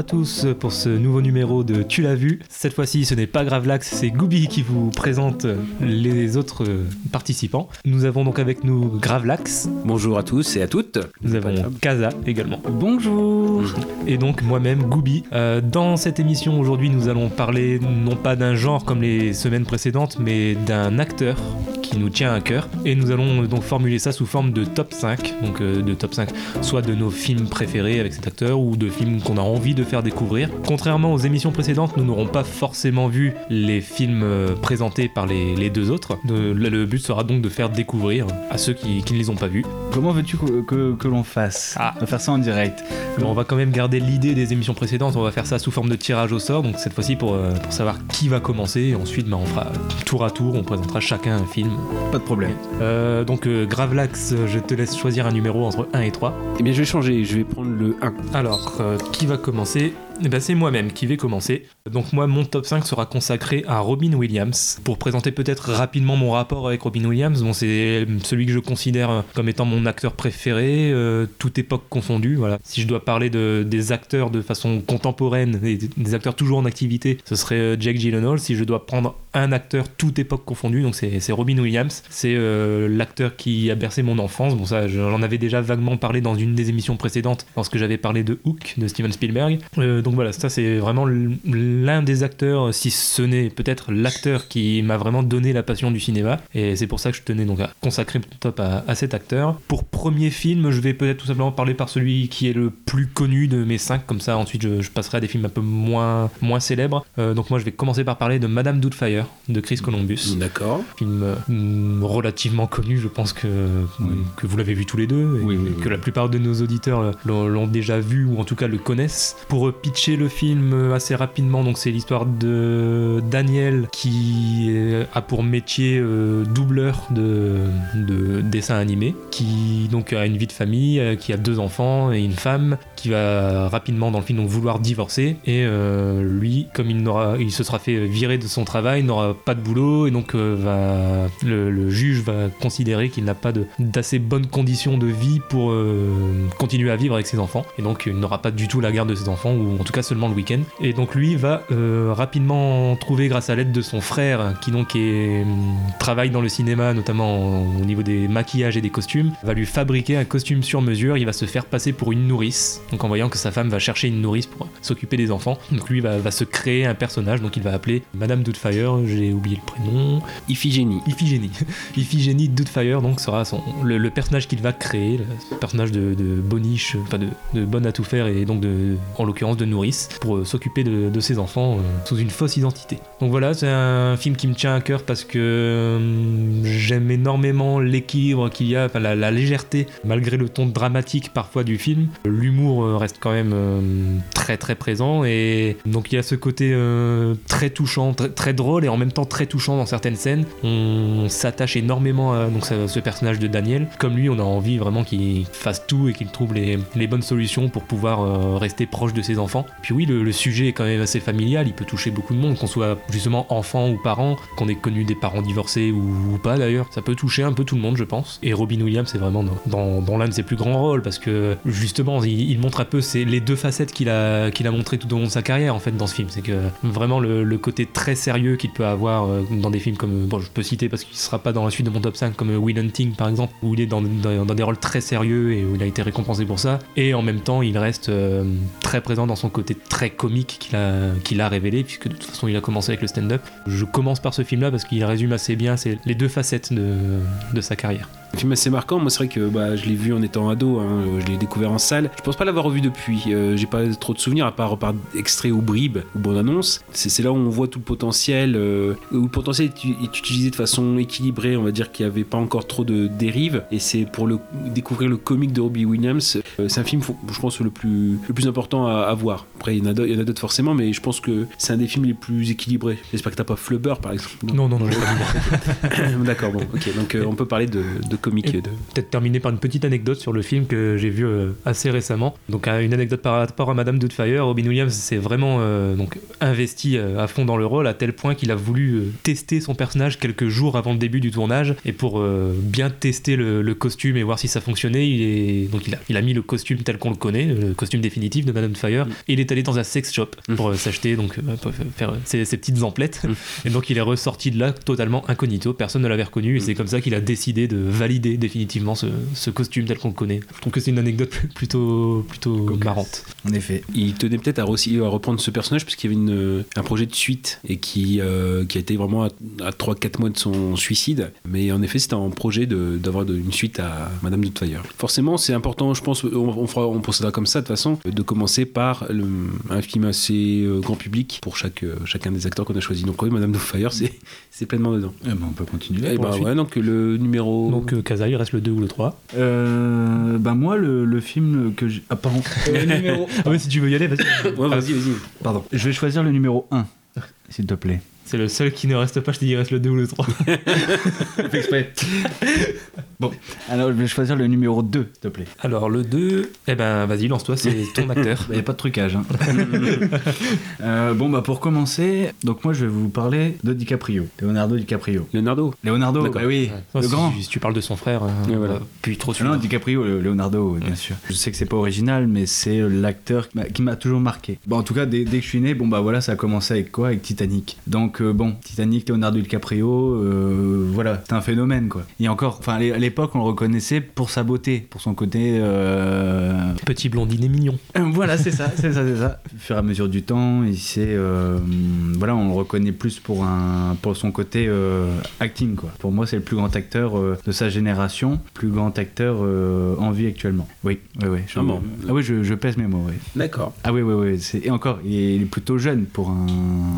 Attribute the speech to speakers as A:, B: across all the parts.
A: à tous pour ce nouveau numéro de Tu l'as vu. Cette fois-ci, ce n'est pas Gravelax, c'est Gooby qui vous présente les autres participants. Nous avons donc avec nous Gravelax,
B: Bonjour à tous et à toutes.
A: nous avons Kaza également.
B: Bonjour.
A: et donc moi-même, Gooby. Euh, dans cette émission aujourd'hui, nous allons parler non pas d'un genre comme les semaines précédentes, mais d'un acteur qui nous tient à cœur. Et nous allons donc formuler ça sous forme de top 5, donc euh, de top 5, soit de nos films préférés avec cet acteur ou de films qu'on a envie de faire découvrir. Contrairement aux émissions précédentes, nous n'aurons pas forcément vu les films euh, présentés par les, les deux autres. De- le, le but sera donc de faire découvrir à ceux qui, qui ne les ont pas vus.
C: Comment veux-tu que, que- que l'on fasse
A: Ah.
C: On va faire ça en direct.
A: Mais on va quand même garder l'idée des émissions précédentes, on va faire ça sous forme de tirage au sort, donc cette fois-ci pour, euh, pour savoir qui va commencer, et ensuite bah, on fera tour à tour, on présentera chacun un film.
C: Pas de problème.
A: Euh, donc euh, Gravelax, je te laisse choisir un numéro entre 1 et 3.
B: Eh bien, je vais changer. Je vais prendre le 1.
A: Alors, euh, qui va commencer? Eh ben, c'est moi-même qui vais commencer. Donc moi, mon top 5 sera consacré à Robin Williams. Pour présenter peut-être rapidement mon rapport avec Robin Williams, bon, c'est celui que je considère comme étant mon acteur préféré, euh, toute époque confondue. Voilà. Si je dois parler de, des acteurs de façon contemporaine, des, acteurs toujours en activité, ce serait euh, Jake Gyllenhaal. Si je dois prendre un acteur toute époque confondue, donc c'est Robin Williams. C'est euh, l'acteur qui a bercé mon enfance. Bon ça, j'en avais déjà vaguement parlé dans une des émissions précédentes, lorsque j'avais parlé de Hook de Steven Spielberg. Voilà, ça c'est vraiment l'un des acteurs, si ce n'est peut-être l'acteur qui m'a vraiment donné la passion du cinéma. Et c'est pour ça que je tenais donc à consacrer mon top à, à cet acteur. Pour premier film, je vais peut-être tout simplement parler par celui qui est le plus connu de mes cinq. Comme ça, ensuite, je, je passerai à des films un peu moins, moins célèbres. Euh, donc moi, je vais commencer par parler de Madame Doubtfire de Chris Columbus
B: D'accord.
A: film euh, relativement connu, je pense que,
C: Oui.
A: que vous l'avez vu tous les deux, et
C: Oui, oui,
A: que la plupart de nos auditeurs euh, l'ont déjà vu ou en tout cas le connaissent. Pour euh, pitcher le film euh, assez rapidement, donc c'est l'histoire de Daniel qui euh, a pour métier euh, doubleur de, de dessin animé, qui donc a une vie de famille, qui a deux enfants et une femme, qui va rapidement dans le film donc vouloir divorcer. Et lui comme il n'aura il se sera fait virer de son travail n'aura pas de boulot. Et donc va le, juge va considérer qu'il n'a pas de- d'assez bonnes conditions de vie pour continuer à vivre avec ses enfants. Et donc il n'aura pas du tout la garde de ses enfants ou en tout cas seulement le week-end. Et donc lui va euh, rapidement trouver grâce à l'aide de son frère qui donc est, hum, travaille dans le cinéma notamment au niveau des maquillages et des costumes va lui fabriquer un costume sur mesure. Il va se faire passer pour une nourrice. Donc en voyant que sa femme va chercher une nourrice pour s'occuper des enfants donc lui va, va se créer un personnage. Donc il va appeler Madame Doubtfire. J'ai oublié le prénom.
B: Iphigénie.
A: Iphigénie. Iphigénie Doubtfire donc sera son, le, le personnage qu'il va créer, le personnage de, de boniche, enfin de, de bonne à tout faire et donc de, en l'occurrence de nourrice, pour euh, s'occuper de, ses enfants euh, sous une fausse identité. Donc voilà, c'est un film qui me tient à cœur parce que euh, j'aime énormément l'équilibre qu'il y a, la, légèreté, malgré le ton dramatique parfois du film. L'humour reste quand même très très présent et donc il y a ce côté très touchant, très, drôle et en même temps très touchant dans certaines scènes. On s'attache énormément à ce, personnage de Daniel. Comme lui, on a envie vraiment qu'il fasse tout et qu'il trouve les, bonnes solutions pour pouvoir rester proche de ses enfants. Puis oui, le, sujet est quand même assez familial, il peut toucher beaucoup de monde, qu'on soit justement enfant ou parent, qu'on ait connu des parents divorcés ou, pas d'ailleurs. Ça peut toucher un peu tout le monde, je pense. Et Robin Williams, c'est vraiment dans, l'un de ses plus grands rôles parce que justement, il, montre un peu les deux facettes qu'il a, qu'il a montré tout au long de sa carrière en fait dans ce film. C'est que vraiment le, côté très sérieux qu'il peut avoir euh, dans des films comme, bon, je peux citer parce qu'il sera pas dans la suite de mon top 5, comme euh, Will Hunting par exemple, où il est dans des rôles très sérieux et où il a été récompensé pour ça. Et en même temps, il reste euh, très présent dans son côté très comique qu'il a, qu'il a révélé, puisque de toute façon, il a commencé avec le stand-up. Je commence par ce film-là parce qu'il résume assez bien les deux facettes de, de sa carrière.
B: Un film assez marquant. Moi, c'est vrai que bah, je l'ai vu en étant ado. hein, Je l'ai découvert en salle. Je pense pas l'avoir revu depuis. Euh, J'ai pas trop de souvenirs à part par extrait ou bribes ou bande annonce. C'est là où on voit tout le potentiel. euh, où le potentiel est, utilisé de façon équilibrée. On va dire qu'il y avait pas encore trop de dérives. Et c'est pour le, découvrir le comique de Robbie Williams. euh, c'est un film, je pense, le plus, le plus important à, à voir. Après, il y en a d'autres- forcément, mais je pense que c'est un des films les plus équilibrés. J'espère que t'as pas Flubber, par exemple.
A: Non, non, non, vu.
B: D'accord, bon, ok. Donc euh, on peut parler de, de comics.
A: Et
B: de...
A: Peut-être terminer par une petite anecdote sur le film que j'ai vu euh, assez récemment. Donc euh, une anecdote par rapport à Madame Doubtfire, Robin Williams s'est vraiment euh, donc investi à fond dans le rôle à tel point qu'il a voulu tester son personnage quelques jours avant le début du tournage et pour bien tester le, le costume et voir si ça fonctionnait, il est donc il a, il a mis le costume tel qu'on le connaît, le costume définitif de Madame Doubtfire, et il est allé dans un sex shop pour euh, s'acheter donc euh, pour faire ses, ses petites emplettes et donc il est ressorti de là totalement incognito, personne ne l'avait reconnu et c'est comme ça qu'il a décidé de valider définitivement ce, ce costume tel qu'on le connaît. Je trouve que c'est une anecdote plutôt, plutôt marrante.
C: En effet.
B: Il tenait peut-être à, à reprendre ce personnage parce qu'il y avait une, un projet de suite et qui, euh, qui a été vraiment à, à 3-4 mois de son suicide. Mais en effet, c'était un projet d'avoir une suite à Madame Doubtfire. Forcément, c'est important, je pense, on, on, fera, on procédera comme ça de toute façon, de commencer par un film assez euh, grand public pour chaque, euh, chacun des acteurs qu'on a choisi. Donc oui, Madame Doubtfire, c'est c'est pleinement dedans.
C: Eh ben, on peut continuer.
B: Et
C: pour la
B: bah
C: suite.
B: ouais, donc le numéro...
A: Donc euh, Kaza, il reste le 2 ou le 3.
C: Euh, bah moi, le, le film que j'ai... Ah, pardon. Le numéro...
A: Ah mais si tu veux y aller, vas-y.
B: Ouais, vas-y, vas-y.
C: Pardon. Je vais choisir le numéro 1, s'il te plaît.
A: C'est le seul qui ne reste pas, je te dis il reste le 2 ou le 3.
C: exprès. bon, alors je vais choisir le numéro 2, s'il te plaît.
A: Alors le 2, eh ben vas-y, lance-toi, c'est ton acteur.
C: Il n'y a pas de trucage. hein. Euh, bon, bah pour commencer, donc moi je vais vous parler de DiCaprio, Leonardo DiCaprio.
B: Leonardo.
C: Leonardo,
B: D'accord.
C: bah oui, le
A: si,
C: grand.
A: Si tu parles de son frère, euh,
B: Ouais, voilà.
A: bah, puis trop sûr.
C: Non, DiCaprio, le- Leonardo, bien sûr. Je sais que c'est pas original, mais c'est l'acteur qui m'a- qui m'a toujours marqué. Bon, en tout cas, dès, dès que je suis né, bon bah voilà, ça a commencé avec quoi? Avec Titanic. Donc euh, bon, Titanic, Leonardo DiCaprio, euh, voilà, c'est un phénomène quoi. Et encore, enfin à l'é- à l'époque, on le reconnaissait pour sa beauté, pour son côté. euh,
A: Petit blondinet mignon.
C: euh, Voilà, c'est ça, c'est ça, c'est ça. Au fur et à mesure du temps, il s'est, euh, voilà, on le reconnaît plus pour un, pour son côté euh, acting quoi. Pour moi, c'est le plus grand acteur euh, de sa génération, plus grand acteur euh, en vie actuellement. Oui, oui, oui. Je,
B: Ah bon.
C: ah oui, je, je pèse mes mots. Oui.
B: D'accord.
C: Ah oui, oui, oui. Et encore, il est plutôt jeune pour un.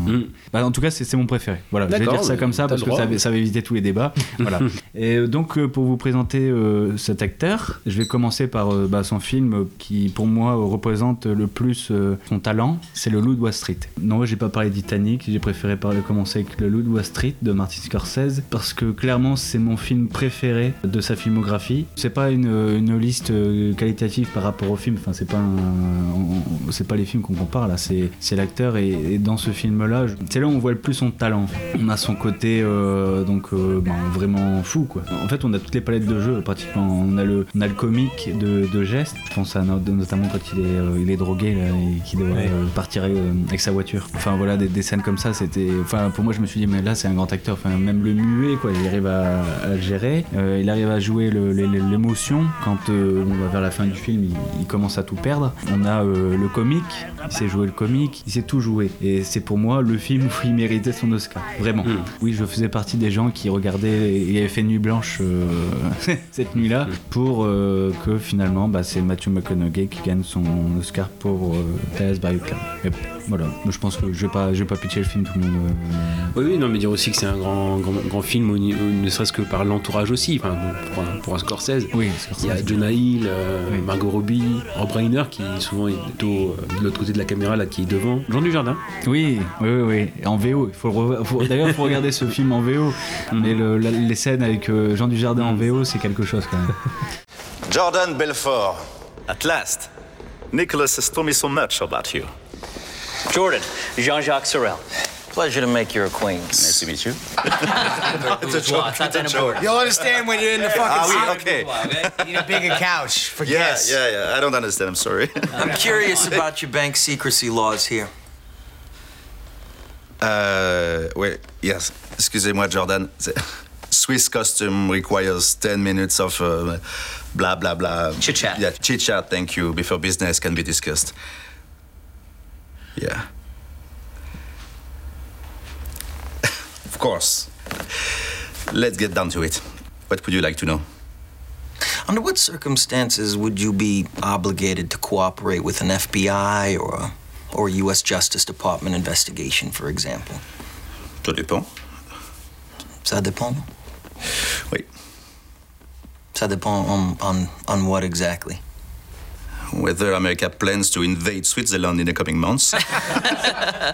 B: Mm.
C: Bah, en tout cas, c'est c'est mon préféré. Voilà, je vais dire ça comme ça parce que ça, va- ça va éviter tous les débats. voilà. Et euh, donc, euh, pour vous présenter euh, cet acteur, je vais commencer par euh, bah, son film qui, pour moi, représente le plus euh, son talent. C'est Le Loup de Wall Street. Non, j'ai pas parlé de Titanic. J'ai préféré parler, commencer avec Le Loup de Wall Street de Martin Scorsese parce que clairement, c'est mon film préféré de sa filmographie. C'est pas une, une liste qualitative par rapport au film. Enfin, c'est pas c'est pas les films qu'on compare là. C'est l'acteur et, et dans ce film-là, c'est là où on voit le plus son talent. On a son côté euh, donc euh, ben, vraiment fou quoi. En fait, on a toutes les palettes de jeu pratiquement. On a le, on a le comique de, de gestes. Je pense à no- notamment quand il est, euh, il est drogué là, et qu'il doit
A: Ouais.
C: partir avec sa voiture. Enfin voilà, des, des scènes comme ça, c'était. Enfin pour moi, je me suis dit mais là c'est un grand acteur. Enfin même le muet quoi, il arrive à, à le gérer. Il arrive à jouer l'émotion quand on va vers la fin du film, il, il commence à tout perdre. On a le comique, il sait jouer le comique, il sait tout jouer. Et c'est pour moi le film où il méritait son Oscar. Vraiment.
B: Mm.
C: Oui, je faisais partie des gens qui regardaient et avaient fait nuit blanche euh, cette nuit-là pour euh, que finalement bah, c'est Matthew McConaughey qui gagne son Oscar pour euh, Dallas Buyers Club. Voilà, je pense que je vais pas, je vais pas pitcher le film tout le monde.
B: Oui, oui, non, mais dire aussi que c'est un grand, grand, grand film, au ne serait-ce que par l'entourage aussi, enfin, pour, un, pour un Scorsese.
C: Oui,
B: Il y a
C: Scorsese.
B: Jonah Hill,
C: Oui.
B: Margot Robbie, Rob Reiner qui souvent est plutôt de l'autre côté de la caméra, là qui est devant. Jean Dujardin.
C: Oui, oui, oui, oui. En VO. Il faut faut- D'ailleurs, il faut regarder ce film en VO. Mais le- la- les scènes avec euh, Jean Dujardin en VO, c'est quelque chose quand même.
D: Jordan Belfort. At last. Nicholas has told me so much about you.
E: Jordan, Jean-Jacques Sorel. Pleasure to make your acquaintance.
D: Nice to meet you.
E: it's a joke. It's not that important.
F: You'll understand when you're in the fucking
D: Ah oui,
F: suit.
D: okay.
F: Need a bigger couch for
D: Yeah,
F: guests.
D: yeah, yeah. I don't understand. I'm sorry.
G: I'm curious about your bank secrecy laws here.
D: Uh, wait, yes. Excusez-moi, Jordan. Swiss costume requires 10 minutes of uh, blah, blah, blah.
G: Chit-chat.
D: Yeah, chit chat, thank you, before business can be discussed. Yeah. of course. Let's get down to it. What would you like to know?
G: Under what circumstances would you be obligated to cooperate with an FBI or a, or a U.S. Justice Department investigation, for example?
D: Ça dépend.
G: Ça dépend.
D: Oui.
G: Ça dépend on, on, on what exactly?
D: Whether America plans to invade Switzerland in the coming months.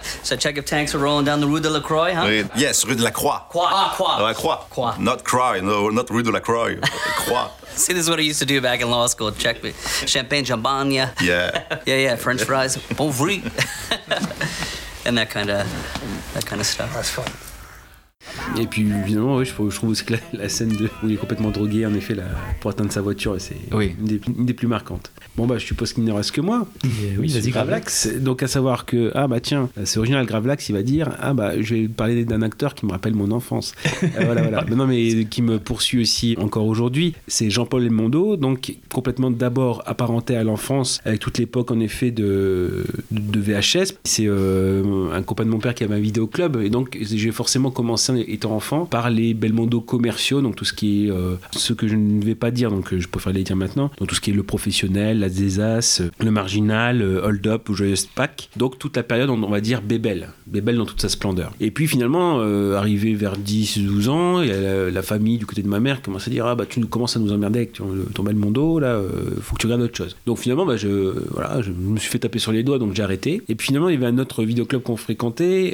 E: So check if tanks are rolling down the Rue de la Croix, huh?
D: Uh, yes, Rue de la Croix.
E: Croix. Ah, Croix.
D: La Croix.
E: Croix.
D: Not Croix, no, not Rue de la Croix. Croix.
E: See, this is what I used to do back in law school. Check me. Champagne, champagne. Yeah,
D: Yeah.
E: yeah. French fries. Bon fruit. and that kind of, that kind of stuff. That's fun.
B: Et puis évidemment, ouais, je, trouve, je trouve aussi que la, la scène de, où il est complètement drogué, en effet, là, pour atteindre sa voiture, c'est
C: Oui.
B: une, des, une des plus marquantes. Bon bah je suppose qu'il ne reste que moi.
A: Et oui, vas-y,
B: Gravelax. Donc à savoir que ah bah tiens, c'est original Gravelax, il va dire ah bah je vais parler d'un acteur qui me rappelle mon enfance. Euh, voilà voilà. Mais non mais qui me poursuit aussi encore aujourd'hui, c'est Jean-Paul Elmondo, donc complètement d'abord apparenté à l'enfance avec toute l'époque en effet de de VHS. C'est euh, un copain de mon père qui avait un vidéoclub et donc j'ai forcément commencé étant enfant par les Belmondo commerciaux, donc tout ce qui est euh, ce que je ne vais pas dire, donc euh, je préfère les dire maintenant, donc tout ce qui est le professionnel, la Zésas, euh, le marginal, Hold Up ou Joyous Pack. Donc toute la période, on va dire Bébel, Bébel dans toute sa splendeur. Et puis finalement, arrivé vers 10-12 ans, la, la famille du côté de ma mère commence à dire ah bah tu commences à nous emmerder avec ton, Belmondo, là, euh, faut que tu regardes autre chose. Donc finalement, bah, je, voilà, je me suis fait taper sur les doigts, donc j'ai arrêté. Et puis finalement, il y avait un autre vidéoclub qu'on fréquentait,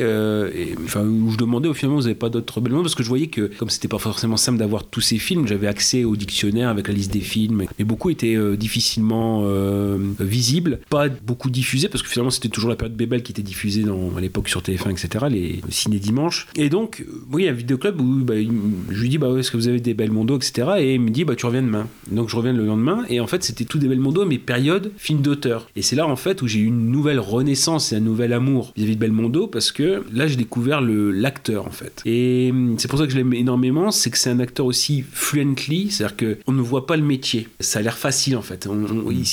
B: enfin, où je demandais, au finalement, vous n'avez pas d'autres Belmondo Parce que je voyais que, comme c'était pas forcément simple d'avoir tous ces films, j'avais accès au dictionnaire avec la liste des films, mais beaucoup étaient euh, difficilement euh, visibles, pas beaucoup diffusés, parce que finalement, c'était toujours la période Bébel qui était diffusée dans, à l'époque sur TF1, etc., les ciné dimanche. Et donc, oui, il y a un vidéoclub où bah, je lui dis, bah, est-ce que vous avez des Belmondo, etc., et il me dit, bah, tu reviens demain. Donc, je reviens le lendemain, et en fait, c'était tout des Belmondo, mais période film d'auteur. Et c'est là, en fait, où j'ai eu une nouvelle renaissance et un nouvel amour vis-à-vis de Belmondo, parce que là, j'ai découvert le- l'acteur, en fait. Et hum, c'est pour ça que je l'aime énormément, c'est que c'est un acteur aussi fluently, c'est-à-dire qu'on ne voit pas le métier. Ça a l'air facile, en fait.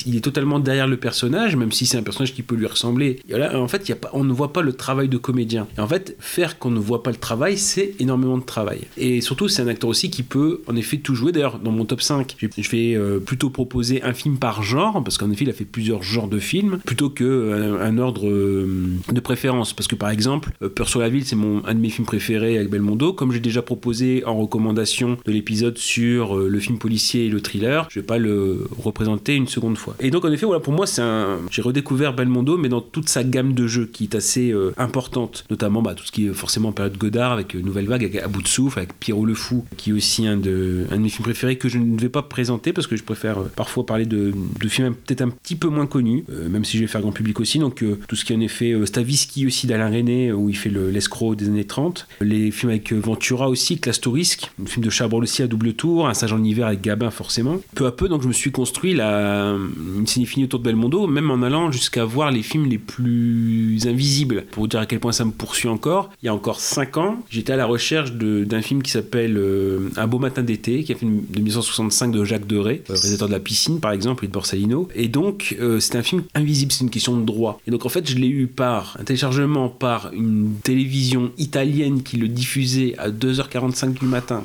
B: Il, est totalement derrière le personnage, même si c'est un personnage qui peut lui ressembler. Et en fait, on ne voit pas le travail de comédien. Et en fait, faire qu'on ne voit pas le travail, c'est énormément de travail. Et surtout, c'est un acteur aussi qui peut, en effet, tout jouer. D'ailleurs, dans mon top 5, je vais euh, plutôt proposer un film par genre, parce qu'en effet, il a fait plusieurs genres de films, plutôt qu'un un ordre euh, de préférence. Parce que, par exemple, euh, Peur sur la ville, c'est un de mes films préférés Belmondo. Comme j'ai déjà proposé en recommandation de l'épisode sur euh, le film policier et le thriller, je vais pas le représenter une seconde fois. Et donc, en effet, voilà, pour moi, c'est un. J'ai redécouvert Belmondo, mais dans toute sa gamme de jeux qui est assez euh, importante, notamment bah, tout ce qui est forcément période Godard avec euh, Nouvelle Vague, avec À bout de souffle, avec Pierrot le Fou, qui est aussi un de, mes films préférés que je ne vais pas présenter parce que je préfère parfois parler de, films peut-être un petit peu moins connus, même si je vais faire grand public aussi. Donc, tout ce qui est en effet Stavisky aussi d'Alain René, où il fait le- l'escroc des années 30. Les films avec euh, Ventura aussi, Classe Touriste, un film de Chabrol aussi à double tour, Un sage en hiver avec Gabin forcément. Peu à peu, donc je me suis construit la, une cinéphilie autour de Belmondo, même en allant jusqu'à voir les films les plus invisibles. Pour vous dire à quel point ça me poursuit encore, il y a encore 5 ans, j'étais à la recherche d'un film qui s'appelle euh, Un beau matin d'été, qui est un film de 1965 de Jacques Deray, euh, réalisateur de La piscine par exemple, et de Borsalino. Et donc, c'est un film invisible, c'est une question de droit. Et donc, en fait, je l'ai eu par un téléchargement, par une télévision italienne qui le diffusait à 2h45 du matin.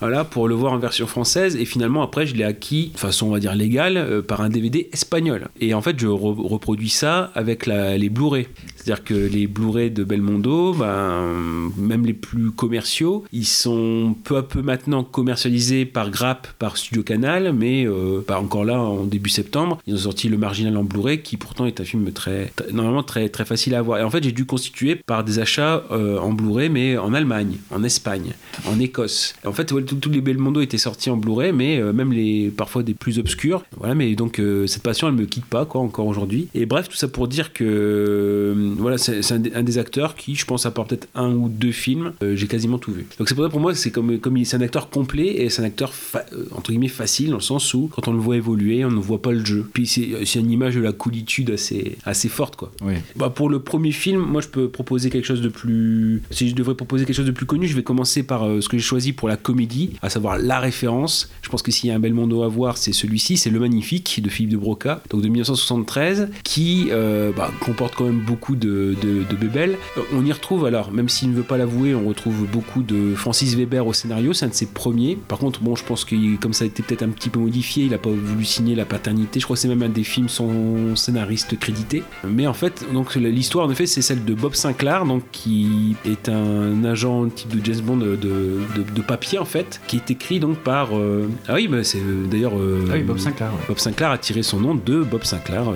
B: Voilà, pour le voir en version française. Et finalement, après, je l'ai acquis de façon, on va dire, légale, euh, par un DVD espagnol. Et en fait, je re- reproduis ça avec la- les Blu-ray. C'est-à-dire que les Blu-ray de Belmondo, ben, même les plus commerciaux, ils sont peu à peu maintenant commercialisés par Grapp, par Studio Canal, mais euh, pas encore là, en début septembre, ils ont sorti Le Marginal en Blu-ray, qui pourtant est un film très, normalement très, très facile à voir. Et en fait, j'ai dû constituer par des achats euh, en Blu-ray, mais en Allemagne, en Espagne, en Écosse. En fait, tous les Belmondo étaient sortis en Blu-ray, mais euh, même les parfois des plus obscurs. Voilà, mais donc cette passion, elle me quitte pas, quoi, encore aujourd'hui. Et bref, tout ça pour dire que voilà, c'est un, des- un des acteurs qui, je pense, à part peut-être un ou deux films, euh, j'ai quasiment tout vu. Donc c'est pour ça pour moi, c'est comme comme il- c'est un acteur complet et c'est un acteur euh, entre guillemets facile dans le sens où quand on le voit évoluer, on ne voit pas le jeu. Puis c'est c'est une image de la coolitude assez assez forte, quoi.
C: Oui.
B: Bah, pour le premier film, moi je peux proposer quelque chose de plus. Si je devrais proposer quelque chose de plus connu, je vais commencer par euh, ce que j'ai choisi pour la comédie, à savoir la référence. Je pense que s'il y a un Belmondo à voir, c'est celui-ci, c'est Le Magnifique de Philippe de Broca, donc de 1973, qui euh, bah, comporte quand même beaucoup de, de, de bébelles. Euh, on y retrouve, alors, même s'il ne veut pas l'avouer, on retrouve beaucoup de Francis Weber au scénario, c'est un de ses premiers. Par contre, bon, je pense que comme ça a été peut-être un petit peu modifié, il n'a pas voulu signer la paternité. Je crois que c'est même un des films sans scénariste crédité. Mais en fait, donc l'histoire en effet, c'est celle de Bob Sinclair, donc qui est un agent type de James Bond de, de, de papier en fait, qui est écrit donc par. euh, Ah oui, bah, c'est euh, d'ailleurs. euh,
C: Ah oui, Bob Sinclair. ouais.
B: Bob Sinclair a tiré son nom de Bob Sinclair, euh,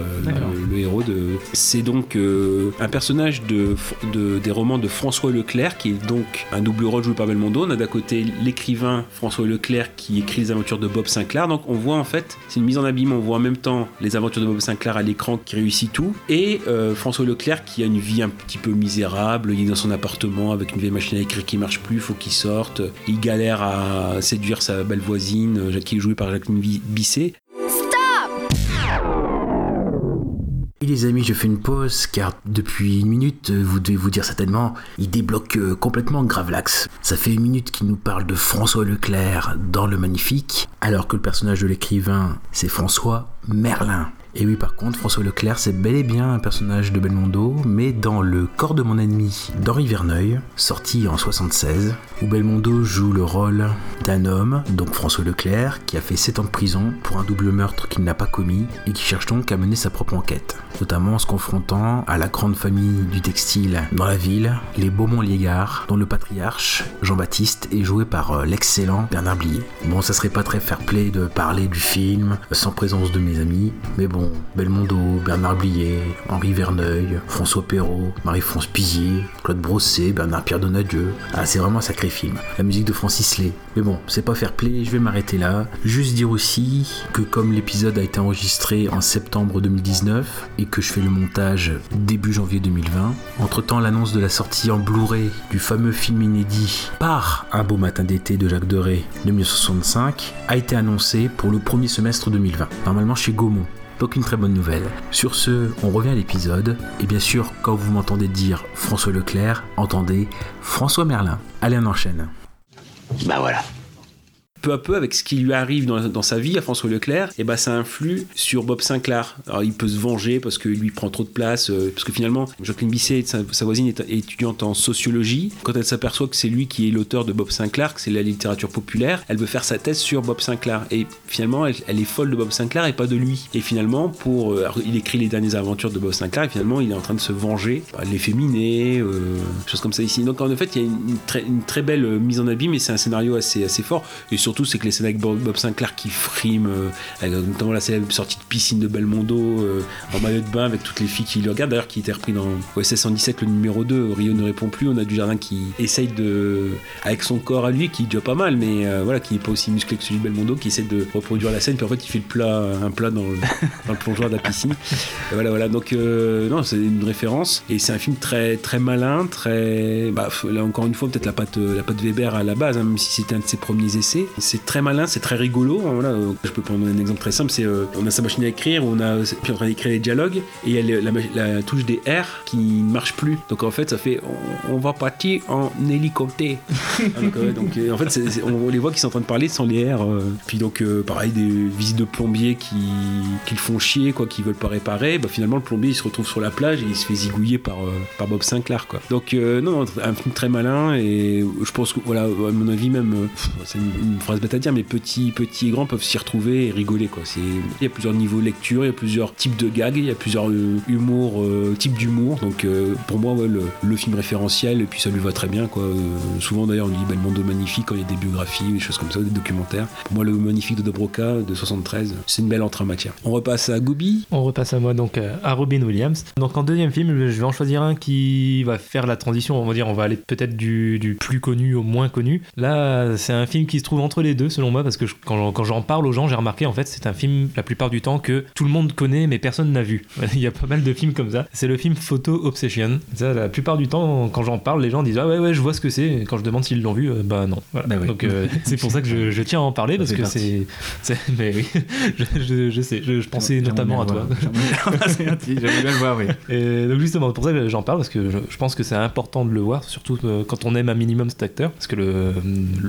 B: le, héros de. C'est donc euh, un personnage de, de- des romans de François Leclerc, qui est donc un double rôle joué par Belmondo. On a d'un côté l'écrivain François Leclerc qui écrit les aventures de Bob Sinclair. Donc on voit en fait, c'est une mise en abîme, on voit en même temps les aventures de Bob Sinclair à l'écran qui réussit tout, et euh, François Leclerc qui a une vie un petit peu misérable. Il est dans son appartement avec une vieille machine à écrire qui marche plus, faut qu'il sorte. Il galère à séduire sa belle voisine, euh, qui est jouée par Jacqueline Bisset.
H: Et les amis, je fais une pause car depuis une minute, euh, vous devez vous dire certainement, il débloque euh, complètement Gravelax. Ça fait une minute qu'il nous parle de François Leclerc dans Le Magnifique, alors que le personnage de l'écrivain, c'est François Merlin. Et oui, par contre, François Leclerc, c'est bel et bien un personnage de Belmondo, mais dans Le corps de mon ennemi d'Henri Verneuil, sorti en 76, où Belmondo joue le rôle d'un homme, donc François Leclerc, qui a fait 7 ans de prison pour un double meurtre qu'il n'a pas commis et qui cherche donc à mener sa propre enquête, notamment en se confrontant à la grande famille du textile dans la ville, les Beaumont-Liégard, dont le patriarche, Jean-Baptiste, est joué par euh, l'excellent Bernard Blier. Bon, ça serait pas très fair-play de parler du film sans présence de mes amis, mais bon, Belmondo, Bernard Blier, Henri Verneuil, François Perrault, Marie-France Pizier, Claude Brosset, Bernard-Pierre Donadieu. Ah, c'est vraiment un sacré film. La musique de Francis Lay. Mais bon, c'est pas fair-play, je vais m'arrêter là. Juste dire aussi que comme l'épisode a été enregistré en septembre 2019 et que je fais le montage début janvier 2020, entre-temps l'annonce de la sortie en Blu-ray du fameux film inédit par Un beau matin d'été de Jacques Deray de 1965 a été annoncée pour le premier semestre 2020, normalement chez Gaumont. Donc une très bonne nouvelle. Sur ce, on revient à l'épisode. Et bien sûr, quand vous m'entendez dire François Leclerc, entendez François Merlin. Allez, on enchaîne.
B: Bah voilà. Peu à peu, avec ce qui lui arrive dans, dans sa vie à François Leclerc, et bah ça influe sur Bob Sinclair. Alors il peut se venger parce qu'il lui prend trop de place, euh, parce que finalement, Jacqueline Bisset, sa, voisine, est, étudiante en sociologie. Quand elle s'aperçoit que c'est lui qui est l'auteur de Bob Sinclair, que c'est la littérature populaire, elle veut faire sa thèse sur Bob Sinclair. Et finalement, elle, est folle de Bob Sinclair et pas de lui. Et finalement, pour, euh, il écrit les dernières aventures de Bob Sinclair, et finalement, il est en train de se venger, bah, l'efféminer, euh, choses comme ça ici. Donc en fait, il y a une, très, belle euh, mise en abîme, et c'est un scénario assez, assez fort. Et surtout, c'est que les scènes avec Bob, Sinclair qui frime, euh, notamment la célèbre sortie de piscine de Belmondo euh, en maillot de bain avec toutes les filles qui le regardent, d'ailleurs qui était repris dans OSS 117, le numéro 2, Rio ne répond plus. On a du jardin qui essaye de, avec son corps à lui, qui est déjà pas mal, mais euh, voilà, qui n'est pas aussi musclé que celui de Belmondo, qui essaie de reproduire la scène, puis en fait, il fait le plat, un plat dans le, dans plongeoir de la piscine. Voilà, voilà. Donc, non, c'est une référence. Et c'est un film très, très malin, très. Bah, là, encore une fois, peut-être la patte, la patte Weber à la base, hein, même si c'était un de ses premiers essais. C'est très malin, c'est très rigolo. hein, voilà. Euh, Je peux prendre un exemple très simple c'est euh, on a sa machine à écrire, on a puis en train d'écrire les dialogues, et il y a le- la, touche des R qui ne marche plus. Donc, en fait, ça fait on, on va partir en hélicoptère. donc, euh, donc, en fait, on, les voit qui sont en train de parler sans les R. Puis, donc, pareil, des visites de plombiers qui, qui le font chier, quoi, qui veulent pas réparer. Bah, finalement, le plombier il se retrouve sur la plage et il se fait zigouiller par, par Bob Sinclair. Quoi. Donc, non, un film très malin et je pense que, voilà, à mon avis, même, c'est une, une phrase bête à dire, mais petits, petits et grands peuvent s'y retrouver et rigoler. Quoi. C'est- Il y a plusieurs niveaux de lecture, il y a plusieurs types de gags, il y a plusieurs euh, humours, euh, types d'humour. Donc, euh, pour moi, le, le film référentiel, et puis ça lui va très bien. Quoi. Euh, souvent, d'ailleurs, on dit bah, le monde magnifique quand il y a des biographies, des choses comme ça, des documentaires. Pour moi, le magnifique de Dobroca de 73, c'est une belle entrée en matière. On repasse à Gooby.
A: On repasse à moi, donc à Robin Williams. Donc en deuxième film, je vais en choisir un qui va faire la transition. On va dire, on va aller peut-être du, du plus connu au moins connu. Là, c'est un film qui se trouve entre les deux, selon moi, parce que je- quand, j'en- quand j'en parle aux gens, j'ai remarqué en fait, c'est un film la plupart du temps que tout le monde connaît, mais personne n'a vu. Il y a pas mal de films comme ça. C'est le film Photo Obsession. Ça, la plupart du temps, quand j'en parle, les gens disent ah ouais ouais, je vois ce que c'est. Et Quand je demande s'ils l'ont vu, euh, bah non. Voilà.
C: Bah oui.
A: Donc euh, c'est pour ça que je, je tiens à en parler parce que c'est, mais oui, je, sais, je, pensais notamment à toi.
C: J'aimerais- bien le voir, oui.
A: Et donc justement, pour ça que j'en parle, parce que je, je pense que c'est important de le voir, surtout euh, quand on aime un minimum cet acteur, parce que le,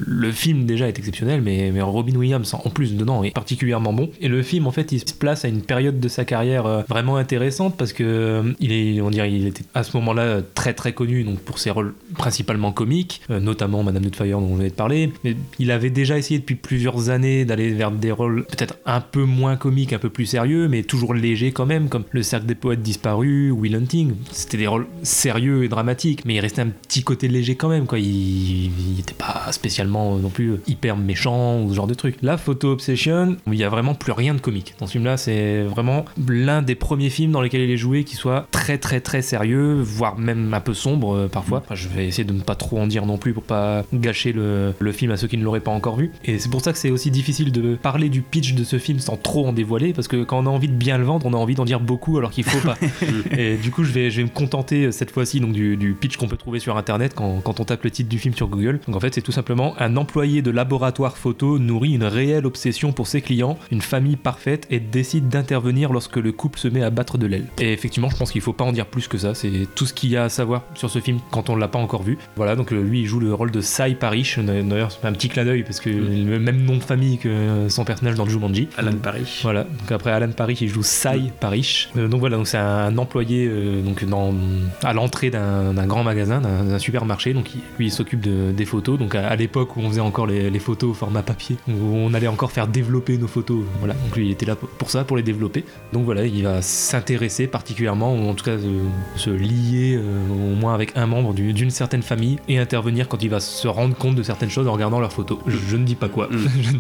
A: le film déjà est exceptionnel. Mais, Robin Williams en plus dedans est particulièrement bon. Et le film, en fait, il se place à une période de sa carrière euh, vraiment intéressante parce que euh, il est, on dirait, il était à ce moment-là euh, très très connu donc pour ses rôles principalement comiques, notamment Madame Doubtfire dont on venait de parler. Mais il avait déjà essayé depuis plusieurs années d'aller vers des rôles peut-être un peu moins comiques, un peu plus sérieux, mais toujours légers quand même, comme Le Cercle des Poètes Disparus, Will Hunting. C'était des rôles sérieux et dramatiques, mais il restait un petit côté léger quand même, quoi. Il n'était pas spécialement non plus hyper méchant ou ce genre de truc. La Photo Obsession, il y a vraiment plus rien de comique. Dans ce film-là, c'est vraiment l'un des premiers films dans lesquels il est joué qui soit très très très sérieux, voire même un peu sombre euh, parfois. Enfin, je vais essayer de ne pas trop en dire non plus pour pas gâcher le, le film à ceux qui ne l'auraient pas encore vu. Et c'est pour ça que c'est aussi difficile de parler du pitch de ce film sans trop en dévoiler, parce que quand on a envie de bien le vendre, on a envie d'en dire beaucoup alors qu'il faut pas. et du coup, je vais, je vais me contenter euh, cette fois-ci donc du, du pitch qu'on peut trouver sur internet quand, quand on tape le titre du film sur Google. Donc en fait, c'est tout simplement un employé de laboratoire photo nourrit une réelle obsession pour ses clients, une famille parfaite et décide d'intervenir lorsque le couple se met à battre de l'aile. Et effectivement, je pense qu'il faut pas en dire plus que ça. C'est tout ce qu'il y a à savoir sur ce film quand on l'a pas encore vu. Voilà, donc euh, lui, il joue le rôle de Sai Parish. D'ailleurs, c'est un petit clin d'œil parce que le même nom de famille que son personnage dans Jumanji.
B: Alan Parrish.
A: Voilà. Donc après Alan Parrish, il joue Sai Parish. Euh, donc voilà, donc c'est un employé euh, donc dans, à l'entrée d'un grand magasin, d'un d'un supermarché. Donc il- lui, il s'occupe de- des photos. Donc à, à l'époque où on faisait encore les, les photos au format papier, où on allait encore faire développer nos photos. Voilà. Donc lui, il était là pour- ça, pour les développer. Donc voilà, il va s'intéresser particulièrement, ou en tout cas euh, se lier euh, au moins avec un membre du- d'une certaine famille et intervenir quand il va se rendre compte de certaines choses en regardant leurs photos. Je, je ne dis pas quoi, je,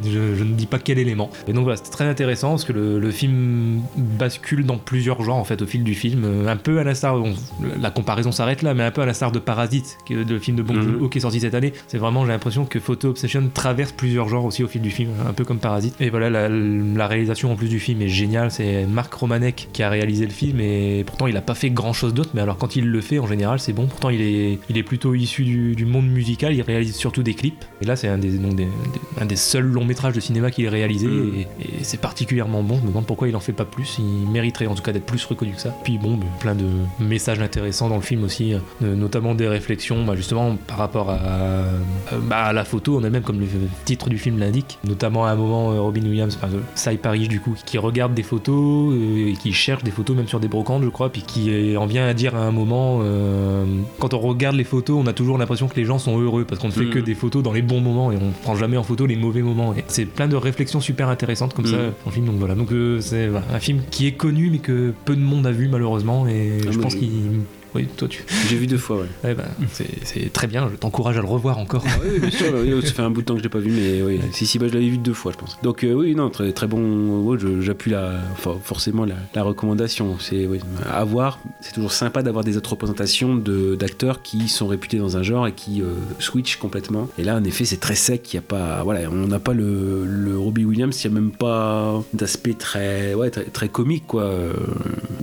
A: je- je ne dis pas quel élément. Et donc voilà, c'est très intéressant parce que le, le film bascule dans plusieurs genres en fait au fil du film, Euh, un peu à l'instar, bon, la comparaison s'arrête là, mais un peu à l'instar de Parasite, qui est le film de Bong
B: Mhm.
A: Joon-ho qui est sorti cette année. C'est vraiment, j'ai l'impression que Photo Obsession traverse plusieurs genres aussi au fil du film, un peu comme Parasite. Et voilà, la, la réalisation en plus du film est géniale. C'est Marc Romanek qui a réalisé le film et pourtant il a pas fait grand chose d'autre. Mais alors quand il le fait, en général, c'est bon. Pourtant, il est, il est plutôt issu du, du monde musical. Il réalise surtout des clips. Et là, c'est un des, donc des, des- un des seuls longs métrages de cinéma qu'il ait réalisé
B: Mhm.
A: et, et c'est particulièrement bon. Je me demande pourquoi il en fait pas plus. Il mériterait en tout cas d'être plus reconnu que ça. Puis bon, plein de messages intéressants dans le film aussi, euh, notamment des réflexions bah, justement par rapport à, euh, bah, à la photo en elle-même, comme le titre du film l'indique. Notamment à un moment, euh, Robin Williams, enfin, euh, Cy Parrish du coup, qui regarde des photos euh, et qui cherche des photos même sur des brocantes, je crois, puis qui en vient à dire à un moment, euh, quand on regarde les photos, on a toujours l'impression que les gens sont heureux parce qu'on ne fait que des photos dans les bons moments et on prend jamais en photo les mauvais moments. Et c'est plein de réflexions super intéressantes comme ça dans le film. Donc voilà, donc euh, c'est voilà, un film qui est connu mais que peu de monde a vu malheureusement et
B: Ah,
A: je pense qu'il oui, toi tu.
B: J'ai vu deux fois, ouais.
A: Ouais, bah, c'est très bien, je t'encourage à le revoir encore.
B: Ah oui, bien sûr, oui, ça fait un bout de temps que je l'ai pas vu, mais oui, si, si, bah, je l'avais vu deux fois, je pense. Donc, euh, oui, non, très, très bon. ouais, J'appuie la, enfin, forcément la, la recommandation. C'est oui, à voir. C'est toujours sympa d'avoir des autres représentations d'acteurs qui sont réputés dans un genre et qui euh, switchent complètement. Et là, en effet, c'est très sec. Il y a pas, voilà, on n'a pas le, le Robbie Williams. Il n'y a même pas d'aspect très, ouais, très, très comique, quoi. Euh,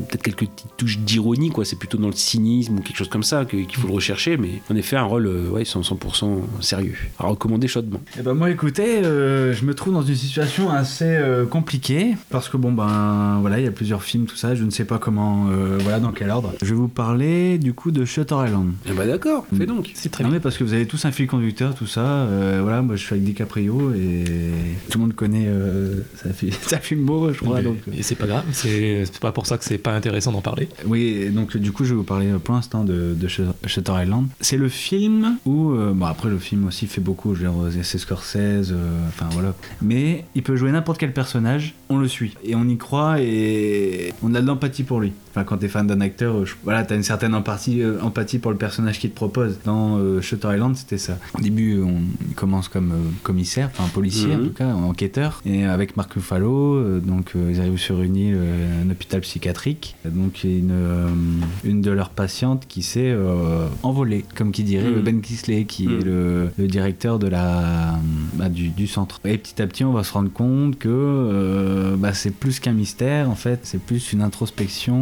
B: Peut-être quelques petites touches d'ironie, quoi. C'est plutôt dans le cynisme ou quelque chose comme ça qu'il faut le rechercher, mais en effet, un rôle, euh, ouais, 100%, 100% sérieux. À recommander chaudement.
C: Eh ben moi écoutez, euh, je me trouve dans une situation assez euh, compliquée parce que bon ben voilà, il y a plusieurs films tout ça, je ne sais pas comment euh, voilà dans quel ordre. Je vais vous parler du coup de Shutter Island.
B: Eh bah d'accord, fais donc.
A: C'est très
C: Non
A: bien.
C: mais parce que vous avez tous un fil conducteur tout ça, euh, voilà, moi je suis avec DiCaprio et tout le monde connaît euh, sa, fi- sa film beau je crois
A: Mais-
C: donc.
A: Et c'est pas grave, c'est pas pour ça que c'est pas intéressant d'en parler.
C: Oui, et donc du coup, je vais vous parler pour l'instant de, de Shutter Island. C'est le film où, euh, bon après le film aussi fait beaucoup, je veux dire, c'est Scorsese, euh, enfin voilà. Mais il peut jouer n'importe quel personnage, on le suit et on y croit et on a de l'empathie pour lui. Enfin, quand t'es fan d'un acteur, euh, je- voilà, t'as une certaine empathie, euh, empathie pour le personnage qu'il te propose. Dans euh, Shutter Island, c'était ça. Au début, on commence comme euh, commissaire, enfin policier en
B: Mhm.
C: tout cas, enquêteur, et avec Mark Ruffalo, euh, donc euh, ils arrivent sur une île, euh, un hôpital psychiatrique. Donc une, euh, une de leurs qui s'est euh, envolée, comme qui dirait
B: Mhm.
C: Ben Kisley, qui est le, le directeur de la, bah, du, du centre. Et petit à petit, on va se rendre compte que euh, bah, c'est plus qu'un mystère, en fait, c'est plus une introspection.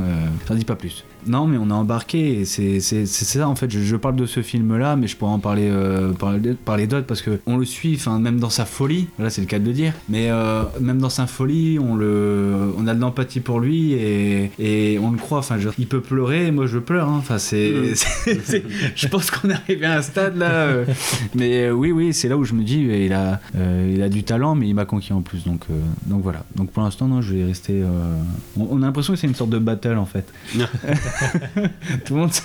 C: Euh, J'en dis pas plus. Non, mais on est embarqué. C'est ça, en fait. Je, je parle de ce film-là, mais je pourrais en parler, euh, parler, parler d'autres parce que on le suit, enfin, même dans sa folie. Là, c'est le cas de le dire. Mais euh, même dans sa folie, on, le, on a de l'empathie pour lui et, et on le croit. Enfin, je- il peut pleurer, et moi je pleure. hein. Enfin, c'est, je pense qu'on est arrivé à un stade là. euh. Mais oui, oui, c'est là où je me dis, il a, il a du talent, mais il m'a conquis en plus. Donc, donc voilà. Donc pour l'instant, non, je vais rester. On, on a l'impression que c'est une sorte de battle en fait. Tout le monde se,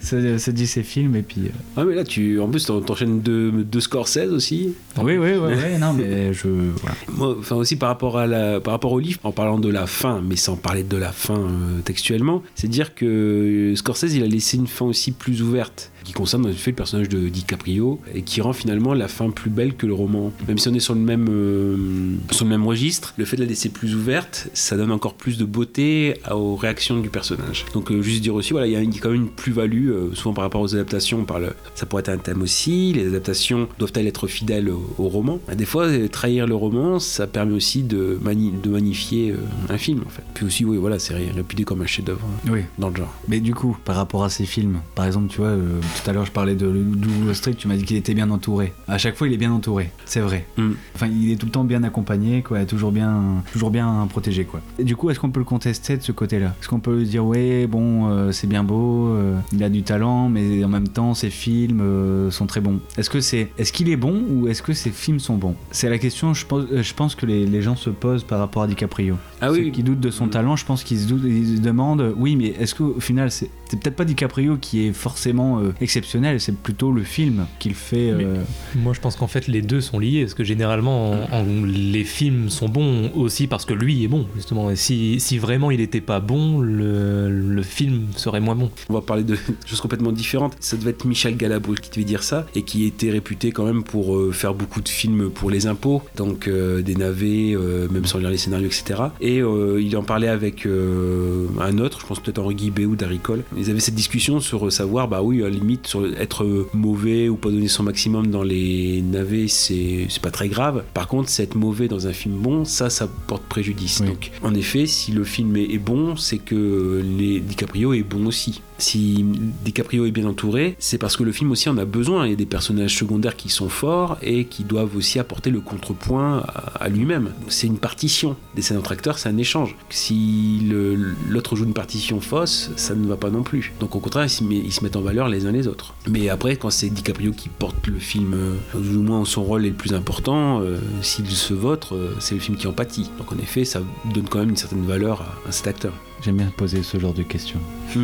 C: se- se dit ses films et puis. euh,
B: Ah mais là tu en plus t'en- t'enchaînes deux, deux Scorsese aussi.
C: Oui, oui, oui, non, mais je. Voilà.
B: Moi, enfin aussi par rapport à la, par rapport au livre, en parlant de la fin, mais sans parler de la fin euh, textuellement, c'est dire que Scorsese il a laissé une fin aussi plus ouverte, qui concerne en le personnage de DiCaprio et qui rend finalement la fin plus belle que le roman. Même si on est sur le même, euh, sur le même registre, le fait de la laisser plus ouverte, ça donne encore plus de beauté aux réactions du personnage. Donc euh, juste dire aussi, voilà, il y a une- quand même une plus-value, euh, souvent par rapport aux adaptations, on parle, ça pourrait être un thème aussi, les adaptations doivent-elles être fidèles au, au roman? Des fois, trahir le roman, ça permet aussi de, mani- de magnifier un film en fait. Puis aussi, oui, voilà, c'est ré- réputé comme un chef-d'œuvre euh,
C: Oui.
B: dans le genre.
C: Mais du coup, par rapport à ces films, par exemple, tu vois, tout à l'heure je parlais de Wall Street, tu m'as dit qu'il était bien entouré. À chaque fois, il est bien entouré, c'est vrai.
B: Mm.
C: Enfin, il est tout le temps bien accompagné, quoi, toujours bien, toujours bien protégé, quoi. Et du coup, est-ce qu'on peut le contester de ce côté-là? Est-ce qu'on peut lui dire, ouais, bon, euh, c'est bien beau, euh, il a du talent, mais en même temps, ses films euh, sont très bons. Est-ce que c'est, est-ce qu'il est bon ou est-ce que ses films sont bons? C'est la question, je pense, je pense que les, les gens se posent par rapport à DiCaprio.
B: Ah
C: Ceux
B: oui.
C: qui doutent de son talent, je pense qu'ils se, doutent- ils se demandent, oui, mais est-ce qu'au final, c'est c'est peut-être pas DiCaprio qui est forcément euh, exceptionnel, c'est plutôt le film qu'il fait. euh,
A: Moi, je pense qu'en fait, les deux sont liés, parce que généralement, en- en- les films sont bons aussi parce que lui est bon, justement. Et si, si vraiment il n'était pas bon, le, le film serait moins bon.
B: On va parler de choses complètement différentes. Ça devait être Michel Galabru qui devait dire ça et qui était réputé quand même pour euh, faire beaucoup de films pour les impôts, donc euh, des navets, euh, même sans lire les scénarios, etc. Et euh, il en parlait avec euh, un autre, je pense peut-être Henri Guibé ou Daricole. Ils avaient cette discussion sur savoir, bah oui, à la limite, sur être mauvais ou pas donner son maximum dans les navets, c'est pas très grave. Par contre, c'est être mauvais dans un film bon, ça, ça porte préjudice. Donc, en effet, si le film est, est bon, c'est que les DiCaprio est bon aussi. Si DiCaprio est bien entouré, c'est parce que le film aussi en a besoin. Il y a des personnages secondaires qui sont forts et qui doivent aussi apporter le contrepoint à, lui-même. C'est une partition. Des scènes entre acteurs, c'est un échange. Si l'autre joue une partition fausse, ça ne va pas non plus. Donc au contraire, ils se, mettent en valeur les uns les autres. Mais après, quand c'est DiCaprio qui porte le film, euh, ou au moins son rôle est le plus important, euh, s'il se vote, euh, c'est le film qui en pâtit. Donc en effet, ça donne quand même une certaine valeur à cet acteur.
C: J'aime bien poser ce genre de questions.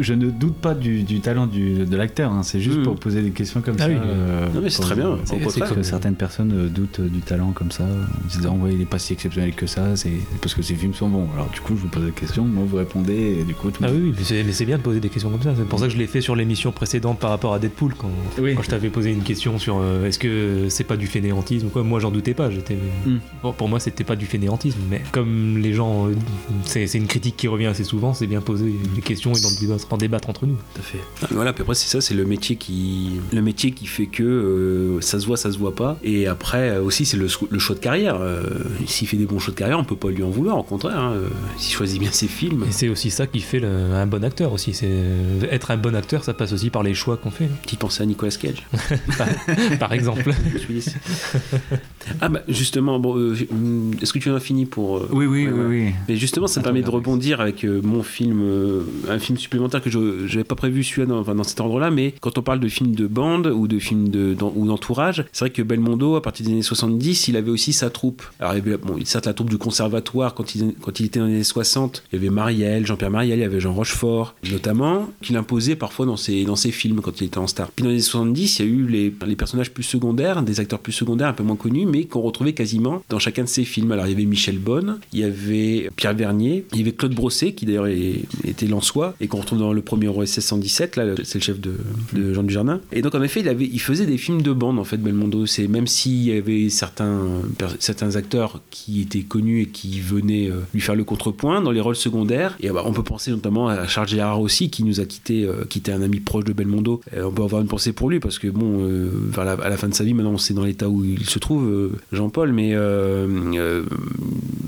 C: Je ne doute pas du, du talent du- de l'acteur, hein, c'est juste
B: Mhm.
C: pour poser des questions comme
B: Ah
C: ça.
B: oui.
C: euh,
B: Non, mais c'est très bien,
C: C'est que certaines personnes euh, doutent euh, du talent comme ça, en se disant ouais, il est pas si exceptionnel que ça, c'est parce que ses films sont bons. Alors du coup, je vous pose des questions, moi vous répondez, et du coup, tout
A: Ah oui, oui, mais c'est- bien de poser des questions comme ça. C'est pour ça que je l'ai fait sur l'émission précédente par rapport à Deadpool, quand, quand je t'avais posé une question sur euh, est-ce que c'est pas du fainéantisme ou quoi. Moi, j'en doutais pas. J'étais,
C: Mm.
A: Bon, pour moi, c'était pas du fainéantisme. Mais comme les gens, euh, c'est c'est une critique qui revient assez souvent, c'est bien poser des questions et d'en débattre, en débattre entre nous.
B: Tout à fait. Ah, Voilà, puis après c'est ça, c'est le métier qui, le métier qui fait que euh, ça se voit, ça se voit pas. Et après euh, aussi c'est le, le choix de carrière. Euh, S'il fait des bons choix de carrière, on peut pas lui en vouloir. Au contraire, hein. S'il choisit bien ses films.
A: Et c'est aussi ça qui fait le- un bon acteur aussi. C'est être un bon acteur, ça passe aussi par les choix qu'on fait.
B: Qui pensait à Nicolas Cage?
A: Par, par exemple.
B: Ah bah justement, bon, euh, hum, est-ce que tu en as fini pour euh,
C: Oui, oui,
B: ouais,
C: oui, oui.
B: Mais justement, ça permet de rebondir avec euh, mon film, euh, un film supplémentaire que je n'avais pas prévu celui-là dans, cet ordre-là, mais quand on parle de films de bande ou de films de, d'en- ou d'entourage, c'est vrai que Belmondo, à partir des années 70, il avait aussi sa troupe. Alors, il certes, la troupe du conservatoire, quand il, était dans les années 60, il y avait Marielle, Jean-Pierre Marielle, il y avait Jean Rochefort, notamment, qu'il imposait parfois dans ses, dans ses films quand il était en star. Puis dans les années 70, il y a eu les, les personnages plus secondaires, des acteurs plus secondaires, un peu moins connus, mais qu'on retrouvait quasiment dans chacun de ses films. Alors, il y avait Michel Bonne, il y avait Pierre Vernier, il y avait Claude Brosset, qui d'ailleurs était Lançois, et qu'on retrouve dans le premier OSS 117, là, c'est le chef de, de Jean Dujardin. Et donc, en effet, il, avait, il faisait des films de bande, en fait, Belmondo. C'est même s'il y avait certains, certains acteurs qui étaient connus et qui venaient euh, lui faire le contrepoint dans les rôles secondaires. Et bah, on peut penser notamment à Charles Gérard aussi, qui nous a quitté, euh, qui était un ami proche de Belmondo. On peut avoir une pensée pour lui, parce que bon, euh, vers la- à la fin de sa vie, maintenant, on sait dans l'état où il se trouve, Jean-Paul, mais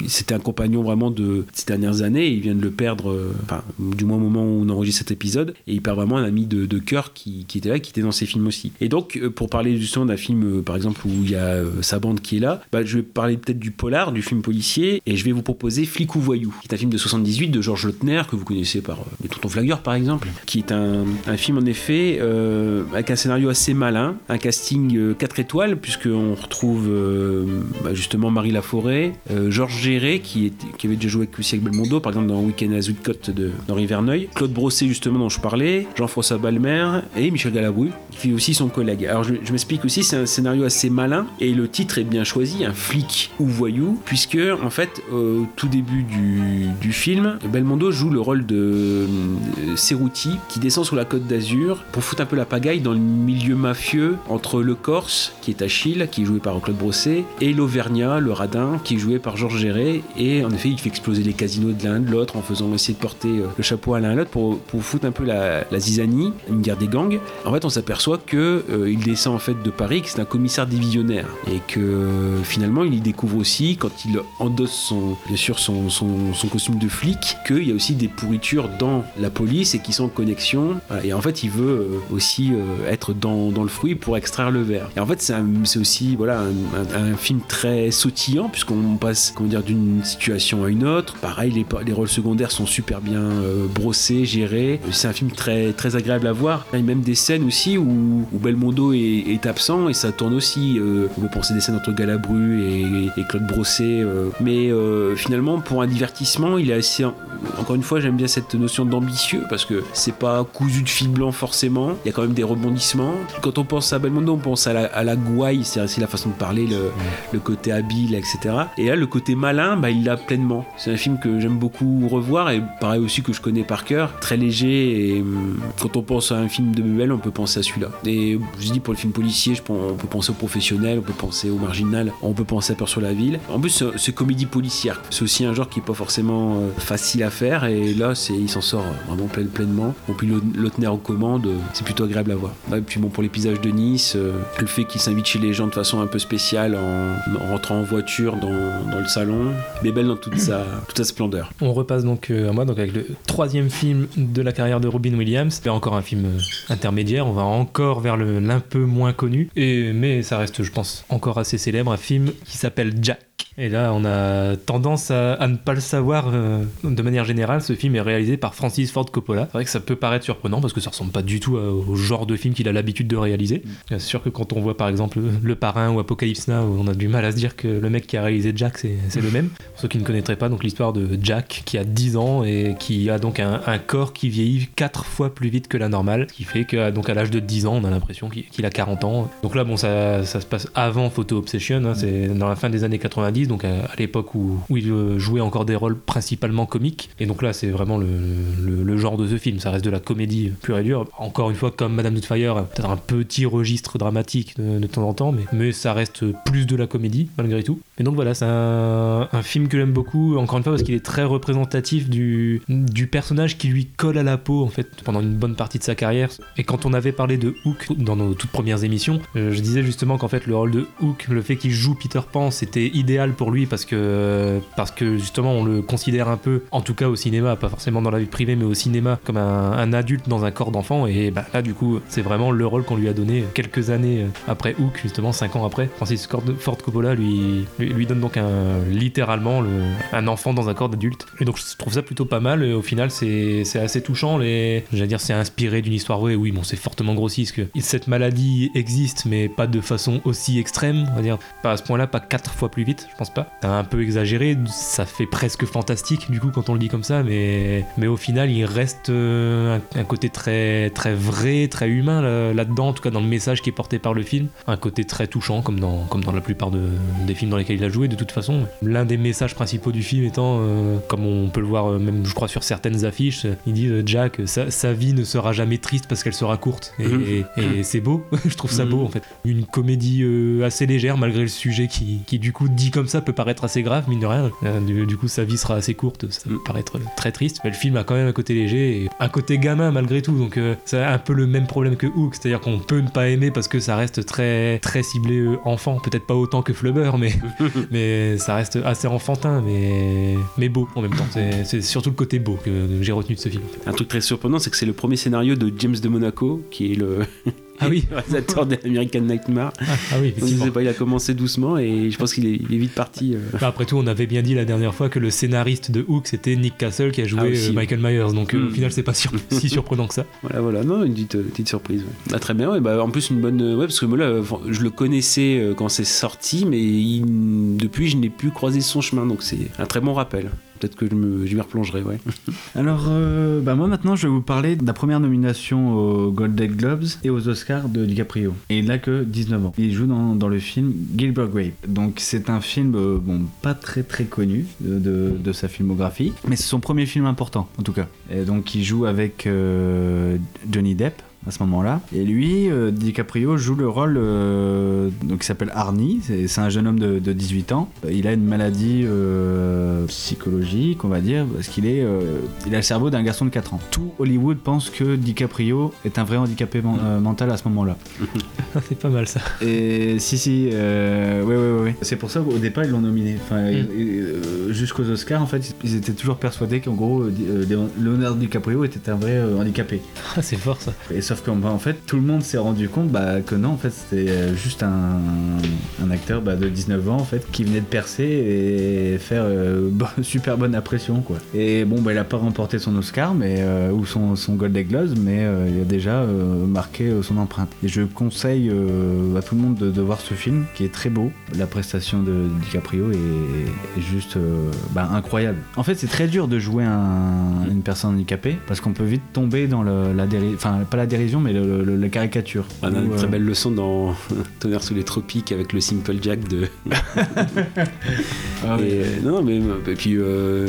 B: c'était un compagnon vraiment de ces dernières années. Il vient de le perdre, euh, enfin, du moins au moment où on enregistre cet épisode. Et il perd vraiment un ami de, cœur qui, était là, qui était dans ses films aussi. Et donc, euh, pour parler justement d'un film, euh, par exemple, où il y a euh, sa bande qui est là, bah, je vais parler peut-être du polar, du film policier, et je vais vous proposer Flic ou Voyou, qui est un film de 78 de Georges Lautner, que vous connaissez par euh, Les Tontons Flagueurs, par exemple, qui est un, film en effet euh, avec un scénario assez malin, un casting 4 étoiles, puisqu'on retrouve euh, bah, justement Marie Laforêt, euh, Georges Géré, qui, qui avait déjà joué avec aussi avec Belmondo, par exemple dans Week-end à Zuidcote de d'Henri Verneuil, Claude Brossé, justement, dont je parlais, Jean-François Balmer et Michel Galabru, qui fait aussi son collègue. Alors je, m'explique aussi, c'est un scénario assez malin, et le titre est bien choisi, un flic ou voyou, puisque en fait, au tout début du, film, Belmondo joue le rôle de euh, Cerruti, qui descend sur la côte d'Azur pour foutre un peu la pagaille dans le milieu mafieux entre le Corse, qui est Achille, qui est joué par Claude Brossé, et l'Auvergnat, le radin, qui est joué par Georges Géré. Et en effet, il fait exploser les casinos de l'un de l'autre en faisant essayer de porter euh, le chapeau à l'un à l'autre pour, pour foutre un peu la, la zizanie, une guerre des gangs. En fait, on s'aperçoit que euh, il descend en fait de Paris, que c'est un commissaire divisionnaire, et que euh, finalement, il y découvre aussi, quand il endosse son, bien sûr son, son, costume de flic, qu'il y a aussi des pourritures dans la police et qui sont en connexion. Et en fait, il veut aussi être dans, dans le fruit pour extraire le verre. Et en fait, c'est aussi voilà, un film très sautillant, puisqu'on passe comment dire, d'une situation à une autre. Pareil, les, les rôles secondaires sont super bien euh, brossés, gérés. C'est un film très, très agréable à voir. Il y a même des scènes aussi où, où Belmondo est, est absent et ça tourne aussi. euh, on peut penser des scènes entre Galabru et, et Claude Brossé. euh. mais euh, finalement, pour un divertissement, il est assez. Encore une fois, j'aime bien cette notion d'ambitieux parce que c'est pas cousu de fil blanc forcément. Il y a quand même des rebondissements. Quand on pense à Belmondo, on pense à la, à la gouaille, c'est la façon de parler, le, le côté habile, etc. Et là, le côté malin, bah, il l'a pleinement. C'est un film que j'aime beaucoup revoir et pareil aussi que je connais par cœur. Très léger et hum, quand on pense à un film de Bebel, on peut penser à celui-là. Et je dis pour le film policier, je pense, on peut penser au professionnel, on peut penser au marginal, on peut penser à Peur sur la ville. En plus, c'est- comédie policière. C'est aussi un genre qui est pas forcément euh, facile à faire et là, c'est il s'en sort vraiment plein- pleinement. Bon, puis Laut- Lautner aux commandes, euh, c'est plutôt agréable à voir. Et puis bon, pour les paysages de Nice, euh, le fait qu'il s'invite chez les gens de façon un peu spéciale en, en rentrant en voiture dans, le salon, Bébel dans toute sa, toute sa splendeur.
A: On repasse donc euh, à moi donc avec le troisième film de la carrière de Robin Williams. C'est encore un film euh, intermédiaire. On va encore vers l'un peu moins connu. Mais ça reste, je pense, encore assez célèbre. Un film qui s'appelle Jack. Et là, on a tendance à, à ne pas le savoir euh, de manière générale. Ce film est réalisé par Francis Ford Coppola. C'est vrai que ça peut paraître surprenant parce que ça ressemble pas du tout à- au genre de film qu'il a l'habitude de réaliser. C'est sûr que quand on voit par exemple Le Parrain ou Apocalypse Now, on a du mal à se dire que le mec qui a réalisé Jack, c'est le même. Pour ceux qui ne connaîtraient pas, donc l'histoire de Jack qui a 10 ans et qui a donc un, un corps qui vieillit 4 fois plus vite que la normale, ce qui fait que donc à l'âge de 10 ans, on a l'impression qu'il qu'il a 40 ans. Donc là, bon, ça, ça se passe avant Photo Obsession, hein, c'est dans la fin des années 90, donc à, l'époque où, il euh, jouait encore des rôles principalement comiques. Et donc là, c'est vraiment le, genre de ce film, ça reste de la comédie pure et dure. Encore une fois, comme Madame Doubtfire, peut-être un petit registre dramatique de, temps en temps, mais, ça reste plus de la comédie malgré tout. Et donc voilà, c'est un, un film que j'aime beaucoup, encore une fois, parce qu'il est très représentatif du, du personnage qui lui colle à la peau, en fait, pendant une bonne partie de sa carrière. Et quand on avait parlé de Hook dans nos toutes premières émissions, euh, je disais justement qu'en fait, le rôle de Hook, le fait qu'il joue Peter Pan, c'était idéal pour lui parce que, parce que justement, on le considère un peu, en tout cas au cinéma, pas forcément dans la vie privée, mais au cinéma, comme un, adulte dans un corps d'enfant. Et bah, là, du coup, c'est vraiment le rôle qu'on lui a donné quelques années après Hook, justement, cinq ans après. Francis Ford Coppola lui, lui, donne donc un, littéralement le- un enfant dans un corps d'adulte. Et donc, je trouve ça plutôt pas mal. Au final, c'est assez touchant. Les, j'allais dire, c'est inspiré d'une histoire vraie. Oui, bon, c'est fortement grossi parce que cette maladie existe, mais pas de façon aussi extrême. On va dire, pas à ce point-là, pas quatre fois plus vite, je pense pas. C'est un peu exagéré, ça fait presque fantastique du coup quand on le dit comme ça, mais, mais au final, il reste euh, un, un côté très, très vrai, très humain là- là-dedans, en tout cas dans le message qui est porté par le film. Un côté très touchant, comme dans, comme dans la plupart de- des films dans lesquels il a joué, de toute façon. L'un des messages principaux du film étant, euh, comme on peut le voir euh, même, je crois, sur certaines affiches, il dit euh, Jack, sa, sa vie ne sera jamais triste parce qu'elle sera courte. Et,
B: Mhm.
A: et- et c'est beau, je trouve ça
B: Mhm.
A: beau en fait. Une comédie assez légère malgré le sujet qui, qui du coup dit comme ça ça peut paraître assez grave, mine de rien. Euh, du, du coup, sa vie sera assez courte, ça peut paraître très triste. Mais le film a quand même un côté léger et un côté gamin malgré tout. Donc, euh, c'est un peu le même problème que Hook, c'est-à-dire qu'on peut ne pas aimer parce que ça reste très, très ciblé euh, enfant. Peut-être pas autant que Flubber, mais, mais ça reste assez enfantin, mais, mais beau en même temps. C'est surtout le côté beau que j'ai retenu de ce film.
B: Un truc très surprenant, c'est que c'est le premier scénario de James de Monaco, qui est le
A: Ah oui.
B: réalisateur d'American Nightmare.
A: Ah, ah oui,
B: Donc, je
A: effectivement.
B: sais pas, il a commencé doucement et je pense qu'il est, vite parti. euh.
A: Bah, après tout, on avait bien dit la dernière fois que le scénariste de Hook c'était Nick Castle qui a joué
B: Ah, aussi,
A: euh. Michael Myers. Donc euh,
B: Mm.
A: au final, c'est pas sur- si surprenant que ça.
B: Voilà, voilà, non, une petite, petite surprise. ouais. Bah, très bien, ouais, bah, en plus une bonne. Ouais, parce que moi là, je le connaissais quand c'est sorti, mais il- depuis je n'ai plus croisé son chemin, donc c'est un très bon rappel. Peut-être que je me- je m'y replongerai, ouais.
C: Alors, euh, bah moi maintenant, je vais vous parler de la première nomination aux Golden Globes et aux Oscars de DiCaprio. Et il n'a que 19 ans. Il joue dans, dans le film Gilbert Grape. Donc, c'est un film, euh, bon, pas très très connu de, de- sa filmographie, mais c'est son premier film important, en tout cas. Et donc, il joue avec euh, Johnny Depp à ce moment-là. Et lui, euh, DiCaprio joue le rôle euh, donc, qui s'appelle Arnie. C'est c'est un jeune homme de, de 18 ans. Il a une maladie euh, psychologique, on va dire, parce qu'il est, euh, il a le cerveau d'un garçon de 4 ans. Tout Hollywood pense que DiCaprio est un vrai handicapé men- euh, mental à ce moment-là.
A: c'est pas mal ça.
C: Et si, si, ouais, ouais, ouais. C'est pour ça qu'au départ, ils l'ont nominé. Enfin, euh, jusqu'aux Oscars, en fait, ils étaient toujours persuadés qu'en gros, Leonardo DiCaprio était un vrai euh, handicapé.
A: Ah, c'est fort ça.
C: Et sauf qu'en en fait, tout le monde s'est rendu compte bah, que non, en fait, c'était euh, juste un, acteur bah, de 19 ans, en fait, qui venait de percer et faire euh, super bonne impression, quoi. Et bon, bah, il a pas remporté son Oscar, mais euh, ou son, son Golden Globes, mais il a déjà marqué son empreinte. Et je conseille à tout le monde de, voir ce film, qui est très beau. La prestation de DiCaprio est, juste bah, incroyable. En fait, c'est très dur de jouer un- une personne handicapée, parce qu'on peut vite tomber dans la dérision, enfin pas la dérision, mais le- le- la caricature.
B: On a une très
C: euh,
B: belle leçon dans Tonnerre sous les tropiques avec le Simple Jack de.
C: Ah.
B: Et, euh, non, mais et puis euh,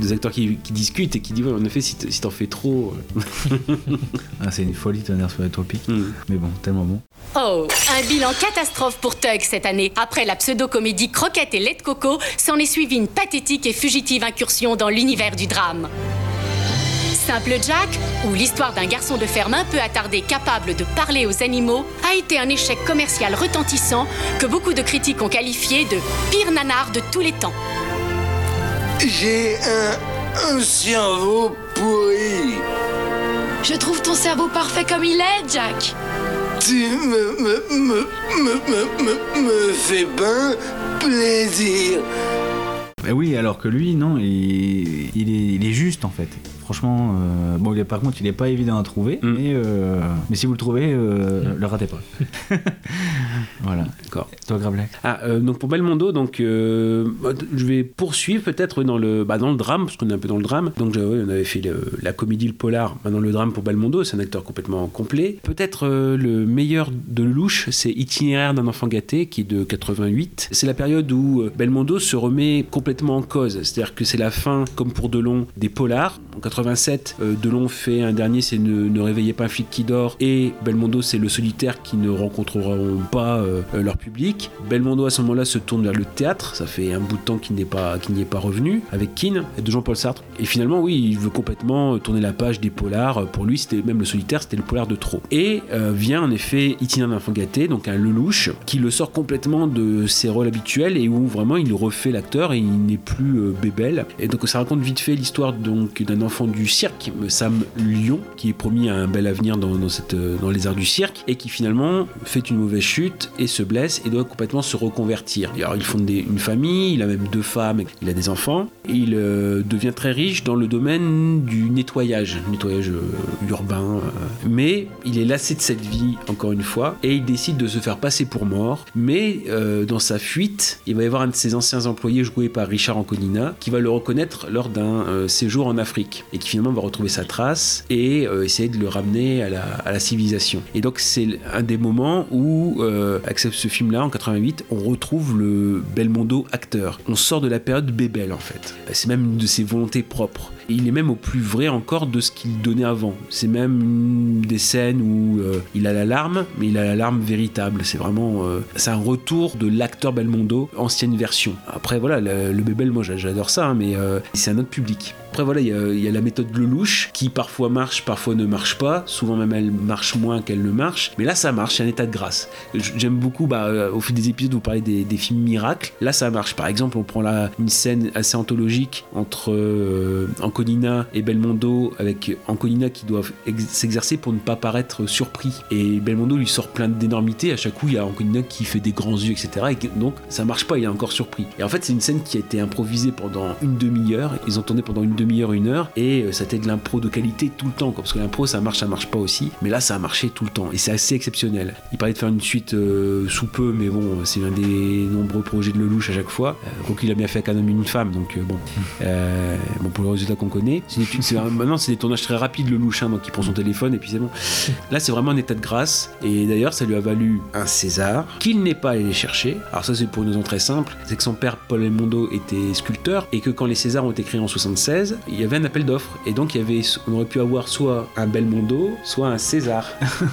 B: des acteurs qui, qui discutent et qui disent ouais, en effet si t'en fais trop. euh,
C: Ah, c'est une folie, tonnerre sur les tropiques.
B: hmm.
C: Mais bon, tellement bon.
I: Oh, un bilan catastrophe pour Tug cette année. Après la pseudo-comédie Croquette et lait de coco, s'en est suivie une pathétique et fugitive incursion dans l'univers du drame. Simple Jack, ou l'histoire d'un garçon de ferme un peu attardé capable de parler aux animaux, a été un échec commercial retentissant que beaucoup de critiques ont qualifié de pire nanar de tous les temps.
J: J'ai un, un cerveau pourri.
K: Je trouve ton cerveau parfait comme il est, Jack.
J: Tu me, me, me, me, me, me, me fais bien plaisir.
C: Bah oui, alors que lui, non, il, il est, il est juste en fait. Franchement, euh, bon, il est, par contre, il est pas évident à trouver,
B: Mm.
C: mais, euh, mais si vous le trouvez, euh, le ratez pas. voilà.
B: D'accord.
C: Toi, Gravelax
B: Ah, donc pour Belmondo, donc euh, je vais poursuivre peut-être dans le bah, dans le drame parce qu'on est un peu dans le drame. Donc ouais, on avait fait le- la comédie, le polar, maintenant le drame pour Belmondo, c'est un acteur complètement complet. Peut-être le meilleur de louche, c'est Itinéraire d'un enfant gâté qui est de 88. C'est la période où Belmondo se remet complètement en cause, c'est-à-dire que c'est la fin, comme pour Delon, des polars. En 87, euh, Delon fait un dernier, c'est ne, réveillez pas un flic qui dort, et Belmondo, c'est le solitaire qui ne rencontreront pas euh, euh, leur public. Belmondo à ce moment-là se tourne vers le théâtre, ça fait un bout de temps qu'il n'y est pas revenu, avec Keane et de Jean-Paul Sartre. Et finalement, oui, il veut complètement tourner la page des polars. Pour lui, c'était même le solitaire, c'était le polar de trop. Et euh, vient en effet Itinéraire d'enfant gâté, donc un Lelouch, qui le sort complètement de ses rôles habituels et où vraiment il refait l'acteur et il n'est plus euh, bébel. Et donc ça raconte vite fait l'histoire donc d'un enfant du cirque, Sam Lyon, qui est promis à un bel avenir euh, dans les arts du cirque et qui finalement fait une mauvaise chute et se blesse et doit complètement se reconvertir. Alors il fonde une famille, il a même deux femmes, il a des enfants et il euh, devient très riche dans le domaine du nettoyage, nettoyage euh, urbain. mais il est lassé de cette vie encore une fois et il décide de se faire passer pour mort. Mais dans sa fuite, il va y avoir un de ses anciens employés joué par Richard Anconina qui va le reconnaître lors d'un séjour en Afrique. Et qui finalement va retrouver sa trace et euh, essayer de le ramener à la, civilisation. Et donc c'est un des moments où, euh, avec ce- film-là, en 88, on retrouve le Belmondo acteur. On sort de la période Bébel en fait. C'est même une de ses volontés propres. Et il est même au plus vrai encore de ce qu'il donnait avant. C'est même des scènes où euh, il a l'alarme, mais il a l'alarme véritable. C'est vraiment, euh, c'est un retour de l'acteur Belmondo, ancienne version. Après voilà, le, le Bébel, moi j'a- j'adore ça, hein, mais c'est un autre public. Après voilà, il y, a- la méthode Lelouch qui parfois marche, parfois ne marche pas. Souvent même elle marche moins qu'elle ne marche. Mais là ça marche, c'est un état de grâce. J'aime beaucoup, bah, euh, au fil des épisodes, vous parlez des, films miracles. Là ça marche. Par exemple, on prend là une scène assez anthologique entre euh, Anconina et Belmondo, avec Anconina qui doit ex- s'exercer pour ne pas paraître surpris. Et Belmondo lui sort plein d'énormités. À chaque coup, il y a Anconina qui fait des grands yeux, etc. Et donc ça marche pas, il est encore surpris. Et en fait, c'est une scène qui a été improvisée pendant une demi-heure. Ils ont tourné pendant une demi-heure, une heure, et euh, ça de l'impro de qualité tout le temps. quoi. Parce que l'impro, ça marche, ça marche pas aussi. Mais là, ça a marché tout le temps. Et c'est assez exceptionnel. Il parlait de faire une suite euh, sous peu, mais bon, c'est un des nombreux projets de Lelouch à chaque fois. Euh, donc il a bien fait qu'un homme et une femme, donc euh, bon. Bon, pour le résultat qu'on connaît. C'est maintenant, c'est des tournages très rapides, Lelouch, hein, donc il prend son téléphone et puis c'est bon. Là, c'est vraiment un état de grâce. Et d'ailleurs, ça lui a valu un César qu'il n'est pas allé chercher. Alors, ça, c'est pour une raison très simple c'est que son père, Paul Elmondo, était sculpteur et que quand les Césars ont été créés en 76, il y avait un appel d'offres. Et donc, il y avait, on aurait pu avoir soit un Belmondo, soit un César.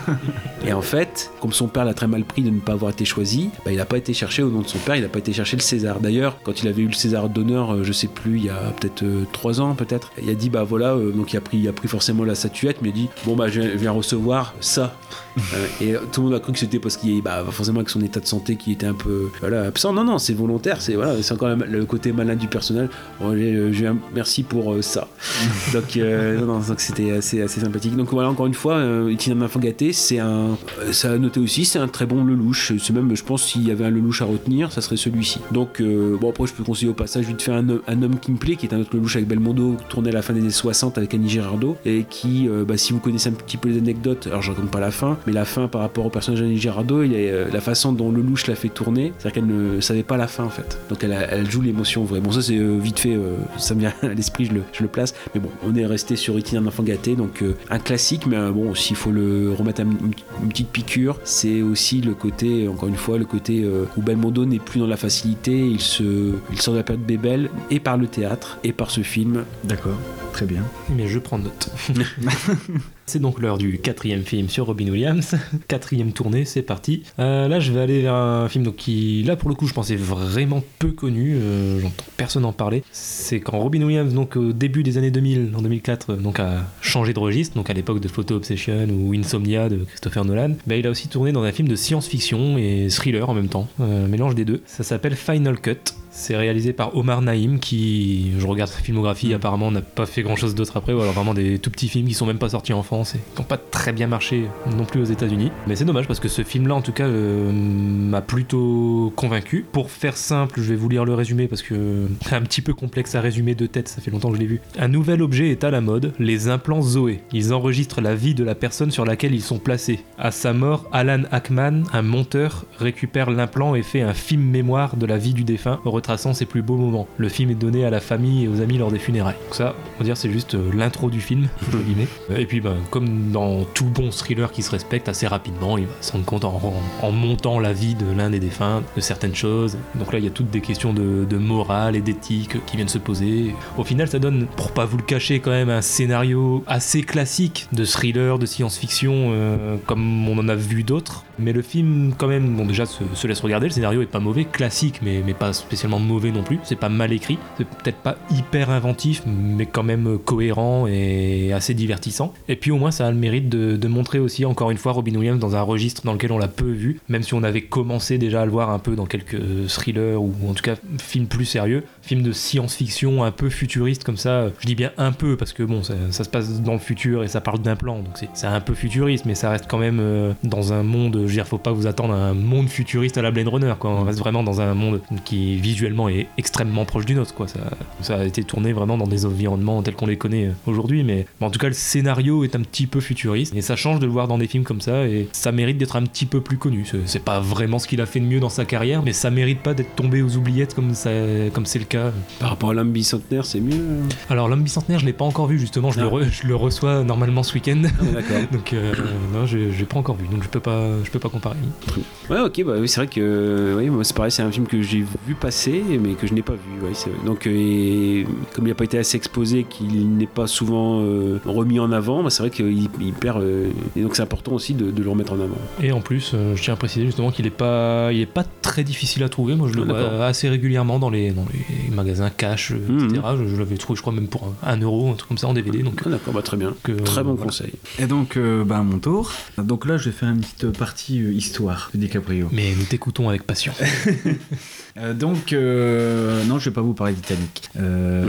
B: et en fait, comme son père l'a très mal pris de ne pas avoir été choisi, bah, il n'a pas été cherché au nom de son père, il n'a pas été chercher le César. D'ailleurs, quand il avait eu le César d'honneur, euh, je sais plus, il y a peut-être euh, trois ans, peut-être, il a dit bah voilà, euh, donc il a pris, il a pris forcément la statuette, mais il a dit bon bah je viens- je viens recevoir ça. Euh, et tout le monde a cru que c'était parce qu'il bah forcément avec son état de santé qui était un peu voilà absent. Non non, c'est volontaire, c'est voilà, c'est encore le côté malin du personnel. Bon, euh, je viens- merci pour euh, ça. donc euh, non, non, c'était assez assez sympathique. Donc voilà encore une fois, euh, d'enfant gâté, c'est un, euh, ça a noté aussi, c'est un très bon Lelouch. C'est même, je pense, s'il y avait un Lelouch à retenir, ça serait celui-ci. Donc euh, bon après je peux conseiller au passage vite fait un, un homme qui me plaît, qui est un autre Lelouch avec Belmondo, tourné à la fin des années 60 avec Annie Girardot et qui, euh, bah, si vous connaissez un petit peu les anecdotes, alors je raconte pas la fin, mais la fin par rapport au personnage d'Annie Girardot, il y a, euh, la façon dont Lelouch l'a fait tourner, c'est-à-dire qu'elle ne savait pas la fin en fait. Donc elle, joue l'émotion vraie. Bon ça c'est euh, vite fait, euh, ça me vient à l'esprit, je le, je le place. Mais bon, on est resté sur Itinéraire d'enfant gâté, donc euh, un classique, mais euh, bon, s'il faut le remettre à une, une petite piqûre, c'est aussi le côté, encore une fois, le côté euh, où Belmondo n'est plus dans la facilité, il, se, il sort de la période Bébel, et par le théâtre, et par ce film.
C: D'accord, très bien.
A: Mais je prends note. c'est donc l'heure du quatrième film sur Robin Williams. Quatrième tournée, c'est parti. Euh, là, je vais aller vers un film donc, qui, là pour le coup, je pensais vraiment peu connu. euh, J'entends personne en parler. C'est quand Robin Williams, donc au début des années 2000, en 2004, donc a changé de registre, donc à l'époque de Photo Obsession ou Insomnia de Christopher Nolan. bah, il a aussi tourné dans un film de science-fiction et thriller en même temps, euh, mélange des deux. Ça s'appelle Final Cut. C'est réalisé par Omar Naïm qui, je regarde sa filmographie, apparemment n'a pas fait grand chose d'autre après, ou alors vraiment des tout petits films qui sont même pas sortis en France et qui n'ont pas très bien marché non plus aux États-Unis. Mais c'est dommage parce que ce film-là, en tout cas, euh, m'a plutôt convaincu. Pour faire simple, je vais vous lire le résumé parce que c'est un petit peu complexe à résumer de tête, ça fait longtemps que je l'ai vu. Un nouvel objet est à la mode, les implants Zoé. Ils enregistrent la vie de la personne sur laquelle ils sont placés. À sa mort, Alan Ackman, un monteur, récupère l'implant et fait un film mémoire de la vie du défunt, retraçant ses plus beaux moments. Le film est donné à la famille et aux amis lors des funérailles. Donc ça, on va dire, c'est juste euh, l'intro du film, entre guillemets. Et puis, ben, comme dans tout bon thriller qui se respecte, assez rapidement, il va se rendre compte en, en- en montant la vie de l'un des défunts, de certaines choses. Donc là, il y a toutes des questions de, de morale et d'éthique qui viennent se poser. Au final, ça donne, pour pas vous le cacher, quand même un scénario assez classique de thriller, de science-fiction, euh, comme on en a vu d'autres. Mais le film, quand même, bon, déjà se, se laisse regarder. Le scénario est pas mauvais, classique, mais, mais pas spécialement mauvais non plus. C'est pas mal écrit. C'est peut-être pas hyper inventif, mais quand même cohérent et assez divertissant. Et puis au moins, ça a le mérite de, montrer aussi, encore une fois, Robin Williams dans un registre dans lequel on l'a peu vu, même si on avait commencé déjà à le voir un peu dans quelques thrillers ou en tout cas films plus sérieux. Films de science-fiction un peu futuriste comme ça. Je dis bien un peu parce que bon, ça, se passe dans le futur et ça parle d'un plan, donc c'est- un peu futuriste, mais ça reste quand même euh, dans un monde. Je veux dire, faut pas vous attendre à un monde futuriste à la Blade Runner, quoi. On reste vraiment dans un monde qui visuellement est extrêmement proche du nôtre. Quoi. Ça, ça a été tourné vraiment dans des environnements tels qu'on les connaît euh, aujourd'hui, mais bon, en tout cas, le scénario est un petit peu futuriste et ça change de le voir dans des films comme ça et ça mérite d'être un petit peu plus connu. C'est- pas vraiment ce qu'il a fait de mieux dans sa carrière, mais ça mérite pas d'être tombé aux oubliettes comme ça- comme c'est le cas.
B: Par rapport à l'homme bicentenaire, c'est mieux. euh
A: Alors, l'homme bicentenaire, je l'ai pas encore vu justement, je, le, re- je le reçois normalement ce week-end.
B: d'accord.
A: donc, euh, non, je j'ai pas encore vu, donc je peux pas, je peux pas comparer.
B: Ouais, ok, bah oui, c'est vrai que oui, moi c'est pareil, c'est un film que j'ai vu passer, mais que je n'ai pas vu. Ouais, c'est vrai. Donc, euh, et comme il n'a pas été assez exposé, qu'il n'est pas souvent euh, remis en avant, bah, c'est vrai qu'il il perd. euh, et donc, c'est important aussi de, de le remettre en avant.
A: Et en plus, euh, je tiens à préciser justement qu'il est pas, il est pas très difficile à trouver. Moi, je le
B: Ah,
A: vois assez régulièrement dans les, dans les magasins cash, euh,
B: Mhm.
A: etc. Je, je l'avais trouvé, je crois même pour un, un euro, un truc comme ça en DVD. Donc,
B: Ah, d'accord, bah, très bien.
A: que,
B: Très bon
A: voilà.
B: conseil.
C: Et donc, euh, bah, à mon tour. Donc là, je vais faire une petite partie euh, histoire de DiCaprio.
A: Mais nous t'écoutons avec passion.
C: Euh, donc, euh, non, je vais pas vous parler de Titanic. Euh,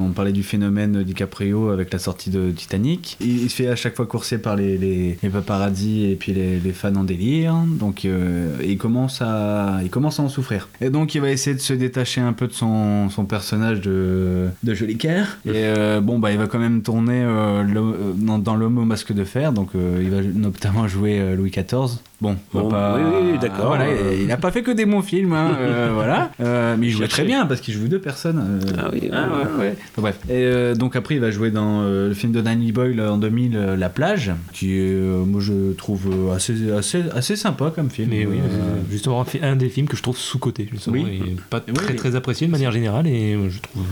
C: on parlait du phénomène DiCaprio avec la sortie de Titanic. Il, il se fait à chaque fois courser par les, les, les paparazzi et puis les, les fans en délire. Donc, il, commence à, il commence à en souffrir. Et donc, il va essayer de se détacher un peu de son, son personnage de, de Jolicoeur. Et euh, bon, bah, il va quand même tourner euh, dans, dans L'homme au masque de fer. Donc, euh, il va notamment jouer Louis XIV. Bon, on va
B: Bon,
C: pas-
B: oui, oui, d'accord.
C: Voilà, il- n'a pas fait que des bons films, hein, voilà. Euh, mais il jouait très bien parce qu'il joue deux personnes. euh,
B: Ah oui,
C: ah
B: ah
C: ouais, ouais. Enfin, bref. Et euh, donc après, il va jouer dans euh, le film de Danny Boyle en 2000, euh, La plage, qui est, euh, moi je trouve assez, assez, assez sympa comme film.
A: Mais oui, justement, un des films que je trouve sous-côté, justement,
C: Oui.
A: et pas très
C: oui.
A: très apprécié de manière générale, et je trouve,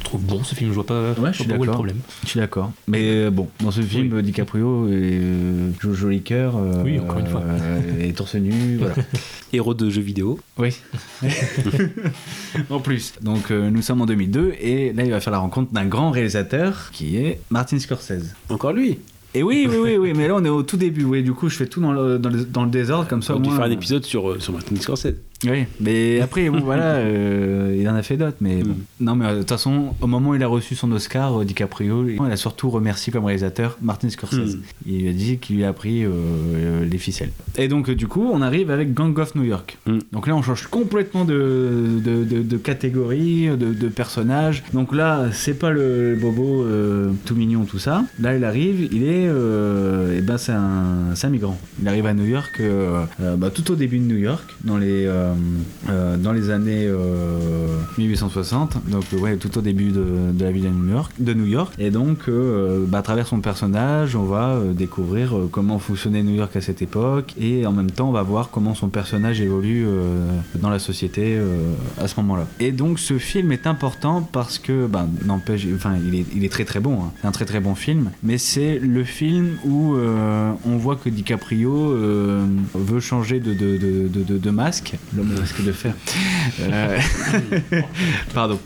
A: je trouve bon ce film, je vois pas,
C: Ouais, je suis
A: pas où est le
C: d'accord.
A: problème.
C: Je suis d'accord. Mais bon, dans ce film, DiCaprio euh, joue joli cœur. euh,
A: Oui, encore une fois.
C: euh, et torse nu, voilà.
B: Héros de jeux vidéo.
C: Oui. en plus. Donc euh, nous sommes en 2002 et là il va faire la rencontre d'un grand réalisateur qui est Martin Scorsese.
B: Encore lui?
C: Et oui, oui, oui, oui, mais là on est au tout début. Oui, du coup je fais tout dans le, dans le, dans le désordre comme ça.
B: On
C: moins,
B: faire un
C: euh,
B: épisode sur, euh, sur Martin Scorsese.
C: Oui, mais après, bon, voilà, euh, il en a fait d'autres. Mais bon. Non, mais euh, de toute façon, au moment où il a reçu son Oscar, euh, DiCaprio, il a surtout remercié comme réalisateur Martin Scorsese.
B: Mm.
C: Il lui a dit qu'il lui a appris euh, euh, les ficelles. Et donc, du coup, on arrive avec Gang of New York.
B: Mm.
C: Donc là, on change complètement de, de, de- de catégorie, de, de personnage. Donc là, c'est pas le bobo tout mignon, tout ça. Là, il arrive, il est. euh, eh ben, c'est un, un migrant. Il arrive à New York, bah, tout au début de New York, dans les, dans les années euh, 1860. Donc, euh, ouais, tout au début de, la ville de New York. De New York. Et donc, euh, bah, à travers son personnage, on va euh, découvrir euh, comment fonctionnait New York à cette époque. Et en même temps, on va voir comment son personnage évolue euh, dans la société euh, à ce moment-là. Et donc, ce film est important parce que, bah, n'empêche, enfin, il est, très très bon. hein. C'est un très très bon film. Mais c'est le film où euh, on voit que DiCaprio euh, veut changer de masque. L'homme au masque de fer. Euh, Pardon.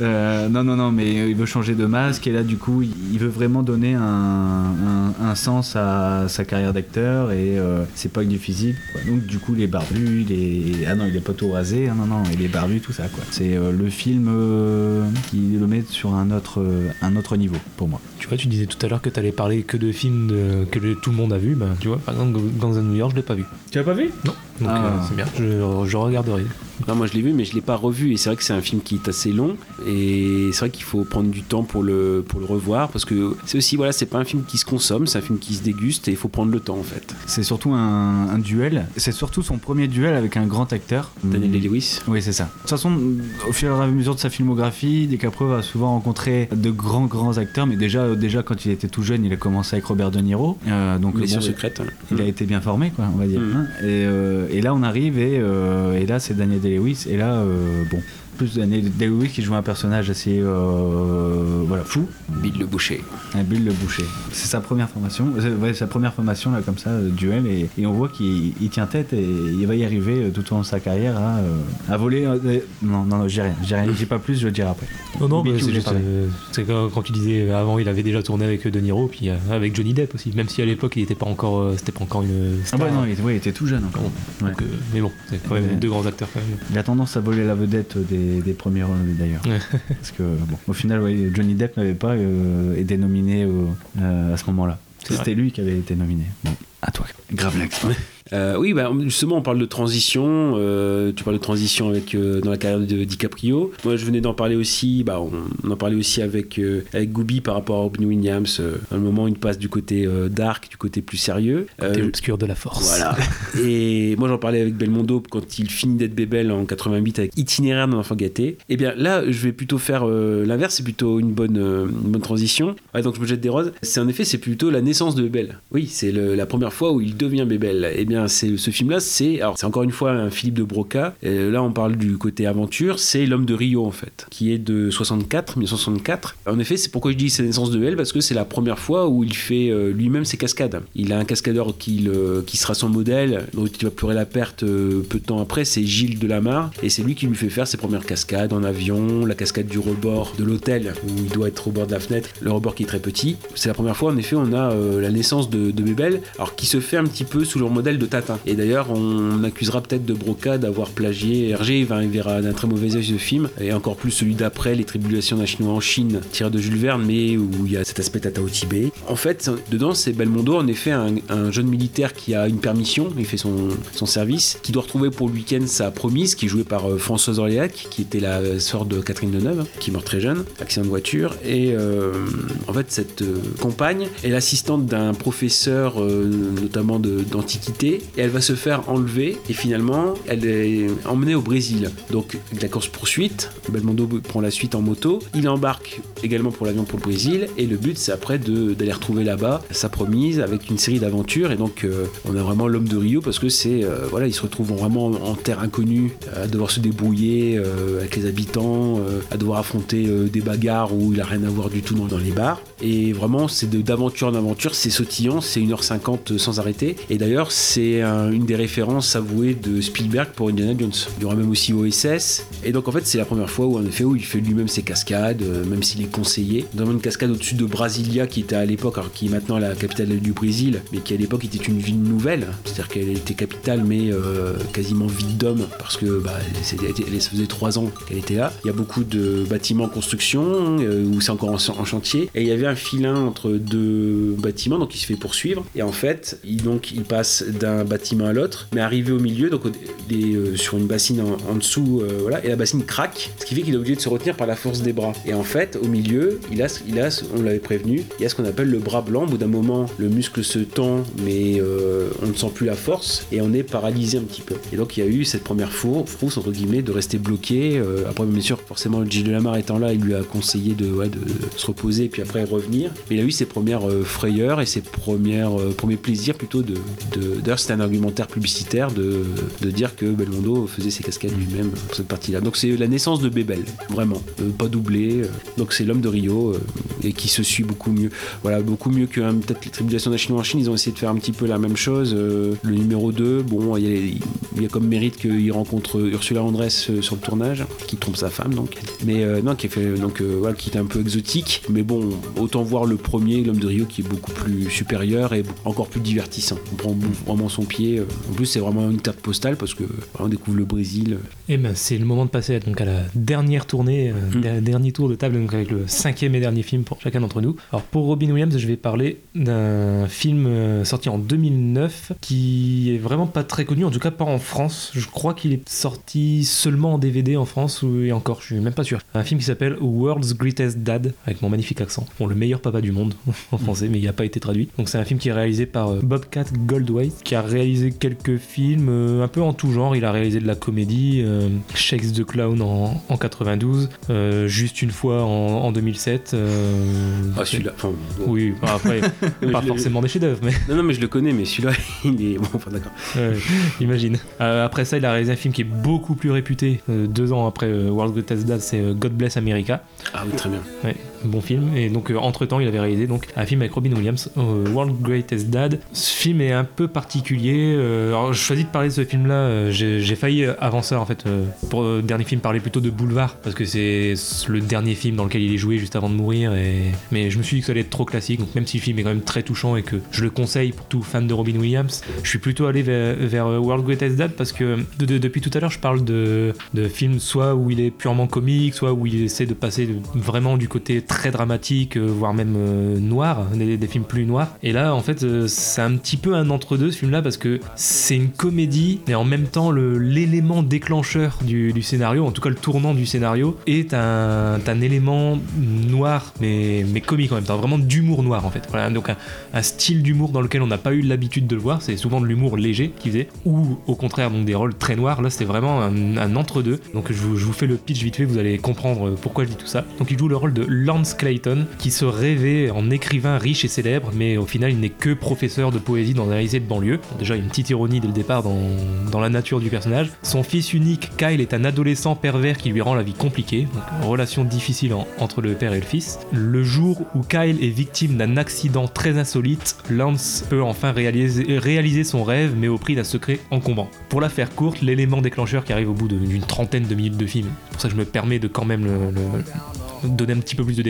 C: Euh, non, non, non, mais il veut changer de masque et là, du coup, il veut vraiment donner un, un- un sens à sa carrière d'acteur et euh, c'est pas que du physique. quoi. Donc, du coup, il est barbu, il est. Ah non, il est pas tout rasé, ah non, non, il est barbu, tout ça, quoi. C'est euh, le film euh, qui le met sur un autre, euh, un autre niveau pour moi.
A: Tu vois, tu disais tout à l'heure que tu allais parler que de films de- que tout le monde a vu. Ben, tu vois, par exemple, Gangs of New York, je l'ai pas vu.
C: Tu l'as pas vu?
A: Non. Donc
C: Ah.
A: euh, c'est bien, je, je regarderai.
B: Non, moi je l'ai vu, mais je l'ai pas revu. Et c'est vrai que c'est un film qui est assez long. Et c'est vrai qu'il faut prendre du temps pour le, pour le revoir. Parce que c'est aussi, voilà, c'est pas un film qui se consomme, c'est un film qui se déguste. Et il faut prendre le temps en fait.
C: C'est surtout un, un duel. C'est surtout son premier duel avec un grand acteur.
B: Daniel
C: Mm.
B: Day-Lewis.
C: Oui, c'est ça. De toute façon, au fur et à mesure de sa filmographie, DiCaprio va souvent rencontrer de grands, grands acteurs. Mais déjà, déjà quand il était tout jeune, il a commencé avec Robert De Niro. Euh, donc,
B: Mission
C: bon,
B: secrète. hein.
C: Il a été bien formé, quoi, on va dire.
B: Mm.
C: hein. Et, euh, et là, on arrive et, euh, et là, c'est Daniel Day-Lewis. Et là, euh, bon, plus Daniel Day-Lewis qui joue un personnage assez, euh, voilà, fou.
B: Bill le Boucher.
C: Bill le Boucher. C'est sa première formation, ouais, sa première formation là comme ça, euh, duel, et, et on voit qu'il il tient tête et il va y arriver euh, tout au long de sa carrière à, euh, à voler. euh, non, non, non, j'ai rien, j'ai rien, j'ai pas plus, je le dirai après.
A: Non, non,
C: Mais
A: c'est juste. euh, c'est quand, quand tu disais avant, il avait déjà tourné avec De Niro, puis euh, avec Johnny Depp aussi. Même si à l'époque, il était pas encore, euh, c'était pas encore une.
C: Ah
A: Star.
C: ouais, non, il, ouais, il était tout jeune encore.
A: Bon,
C: Ouais.
A: donc, euh, mais bon, c'est quand même deux grands acteurs quand même.
C: Il a tendance à voler la vedette des, des premiers rôles d'ailleurs. Parce que bon, au final, ouais, Johnny Depp n'avait pas euh, été nominé euh, à ce moment-là. C'était lui qui avait été nominé. Bon, à toi. Grave l'axe.
B: Euh, oui, bah, justement, on parle de transition. euh, tu parles de transition avec euh, dans la carrière de DiCaprio. Moi, je venais d'en parler aussi. Bah, on, on en parlait aussi avec avec Gooby par rapport à Robin Williams. dans le moment il passe du côté dark, du côté plus sérieux.
A: Côté obscur de la force.
B: voilà. Et moi, j'en parlais avec Belmondo quand il finit d'être Bébel en 88 avec Itinéraire d'un enfant gâté. Et bien là, je vais plutôt faire l'inverse. C'est plutôt une bonne, une bonne transition. Ouais, donc je me jette des roses. C'est en effet, c'est plutôt la naissance de Bébel. Oui, c'est la première fois où il devient Bébel. Et bien, c'est ce film-là, c'est encore une fois un Philippe de Broca. Là, on parle du côté aventure. C'est l'homme de Rio en fait, qui est de 64, 1964. En effet, c'est pourquoi je dis c'est naissance de Bébel parce que c'est la première fois où il fait euh, lui-même ses cascades. Il a un cascadeur qui, sera son modèle, dont il va pleurer la perte euh, peu de temps après, c'est Gilles Delamarre, et c'est lui qui lui fait faire ses premières cascades en avion, la cascade du rebord de l'hôtel, où il doit être au bord de la fenêtre, le rebord qui est très petit. C'est la première fois, en effet, on a euh, la naissance de, de Bébel, alors qui se fait un petit peu sous le modèle de Tatin. Et d'ailleurs, on accusera peut-être de Broca d'avoir plagié Hergé, il verra d'un très mauvais œil ce film, et encore plus celui d'après, Les Tribulations d'un Chinois en Chine, tiré de Jules Verne, mais où il y a cet aspect Tata au Tibet. En fait, dedans, c'est Belmondo, en effet, un, un jeune militaire qui a une permission, il fait son, service, qui doit retrouver pour le week-end sa promise, qui est jouée par euh, Françoise Orléac, qui était la sœur de Catherine Deneuve, qui meurt très jeune, accident de voiture. Et euh, en fait, cette euh, compagne est l'assistante d'un professeur, notamment d'antiquité, et elle va se faire enlever, et finalement, elle est emmenée au Brésil. Donc, la course-poursuite, Belmondo prend la suite en moto, il embarque également pour l'avion pour le Brésil, et le but, c'est après d'aller retrouver là-bas sa promise avec une série d'aventures, et donc euh, on a vraiment l'homme de Rio parce que c'est euh, voilà, ils se retrouvent vraiment en terre inconnue, euh, à devoir se débrouiller avec les habitants, à devoir affronter des bagarres où il a rien à voir du tout dans, dans les bars. Et vraiment, c'est d'aventure en aventure, c'est sautillant, c'est 1h50 sans arrêter. Et d'ailleurs, c'est un- une des références avouées de Spielberg pour Indiana Jones. Il y aura même aussi OSS. Et donc, en fait, c'est la première fois où, en effet, où il fait lui-même ses cascades, euh, même s'il est conseillé. Dans une cascade au-dessus de Brasilia, qui était à l'époque, alors qui est maintenant la capitale du Brésil, mais qui à l'époque était une ville nouvelle. C'est-à-dire qu'elle était capitale, mais euh, quasiment vide d'hommes, parce que bah, ça faisait trois ans qu'elle était là. Il y a beaucoup de bâtiments en construction, euh, où c'est encore en, en chantier. Et il y avait un filin entre deux bâtiments, donc il se fait poursuivre. Et en fait, il, donc, il passe d'un bâtiment à l'autre, mais arrivé au milieu, donc il euh, sur une bassine en, dessous, euh, voilà, et la bassine craque, ce qui fait qu'il est obligé de se retenir par la force des bras. Et en fait, au milieu, il a, il a on l'avait prévenu, il y a ce qu'on appelle le bras blanc. Au bout d'un moment, le muscle se tend, mais euh, on ne sent plus la force, et on est paralysé un petit peu. Et donc, il y a eu cette première frousse, entre guillemets, de rester bloqué. Après, bien sûr, forcément, Gilles Delamarre étant là, il lui a conseillé de, de se reposer et puis après revenir. Mais il a eu ses premières frayeurs et ses premières, premiers plaisirs plutôt de. de D'ailleurs, c'était un argumentaire publicitaire de, de dire que Belmondo faisait ses cascades lui-même pour cette partie-là. Donc, c'est la naissance de Bébel, vraiment. Euh, pas doublé. euh. Donc, c'est l'homme de Rio euh, et qui se suit beaucoup mieux. Voilà, beaucoup mieux que hein, peut-être les tribulations d'un Chinois en Chine. Ils ont essayé de faire un petit peu la même chose. Le numéro 2, bon, il y, a, comme mérite qu'il rencontre Ursula Andress sur le tournage, qui trompe sa femme donc. Mais non, qui est donc qui est un peu exotique. Mais bon, autant voir le premier, l'homme de Rio, qui est beaucoup plus supérieur et encore plus divertissant. On prend vraiment son pied. En plus, c'est vraiment une carte postale parce que on découvre le Brésil.
A: Et ben c'est le moment de passer donc à la dernière tournée, euh,
B: Mm.
A: der- dernier tour de table donc avec le cinquième et dernier film pour chacun d'entre nous. Alors pour Robin Williams, je vais parler d'un film euh, sorti en 2009 qui est vraiment pas très connu, en tout cas pas en France. Je crois qu'il est sorti seulement en DVD en France ou et encore, je suis même pas sûr. Un film qui s'appelle World's Greatest Dad avec mon magnifique accent. Bon, le meilleur papa du monde en français, mais il n'a pas été traduit. Donc c'est un film qui est réalisé par euh, Bobcat Goldthwait, qui a réalisé quelques films euh, un peu en tout genre. Il a réalisé de la comédie, euh, Shakes the Clown en, en 92, euh, juste une fois en, en 2007. euh,
B: Ah, celui-là. Enfin,
A: oui, bah, après, pas forcément des chefs-d'œuvre, mais.
B: Non, non, mais je le connais, mais celui-là, il est. Bon, enfin, d'accord.
A: Imagine. Après ça, il a réalisé un film qui est beaucoup plus réputé, deux ans après World Greatest Dad, c'est God Bless America.
B: Ah oui, très bien.
A: Ouais, bon film. Et donc, entre temps, il avait réalisé donc, un film avec Robin Williams, euh, World Greatest Dad. Ce film est un peu particulier. euh, alors, je choisis de parler de ce film-là. euh, J'ai failli, euh, avant ça, en fait, euh, pour le dernier film, parler plutôt de Boulevard, parce que c'est le dernier film dans lequel il est joué juste avant de mourir. Et... Mais je me suis dit que ça allait être trop classique. Donc, même si le film est quand même très touchant et que je le conseille pour tout fan de Robin Williams, je suis plutôt allé vers, euh, World Greatest Dad parce que de- de- depuis tout à l'heure, je parle de, de films soit où il est purement comique, soit où il essaie de passer vraiment du côté très dramatiques, euh, voire même euh, noirs, des, films plus noirs. Et là, en fait, euh, c'est un petit peu un entre-deux ce film-là parce que c'est une comédie, mais en même temps, l'élément déclencheur du, scénario, en tout cas le tournant du scénario, est un, élément noir, mais, comique en même temps, vraiment d'humour noir en fait. Donc un, style d'humour dans lequel on n'a pas eu l'habitude de le voir, c'est souvent de l'humour léger qu'il faisait, ou au contraire donc des rôles très noirs. Là, c'était vraiment un, entre-deux. Donc je vous, fais le pitch vite fait, vous allez comprendre pourquoi je dis tout ça. Donc il joue le rôle de Lance Clayton, qui se rêvait en écrivain riche et célèbre, mais au final, il n'est que professeur de poésie dans un lycée de banlieue. Déjà, une petite ironie dès le départ dans, dans la nature du personnage. Son fils unique, Kyle, est un adolescent pervers qui lui rend la vie compliquée. Donc, relation difficile en- entre le père et le fils. Le jour où Kyle est victime d'un accident très insolite, Lance peut enfin réaliser, son rêve, mais au prix d'un secret encombrant. Pour la faire courte, l'élément déclencheur qui arrive au bout d'une trentaine de minutes de film, pour ça que je me permets de quand même donner un petit peu plus de détails,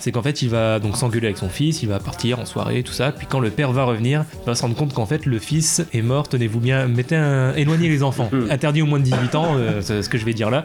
A: c'est qu'en fait il va donc s'engueuler avec son fils, il va partir en soirée, tout ça, puis quand le père va revenir, il va se rendre compte qu'en fait le fils est mort, tenez-vous bien, mettez un... éloignez les enfants, interdit au moins de 18 ans, euh, c'est ce que je vais dire là.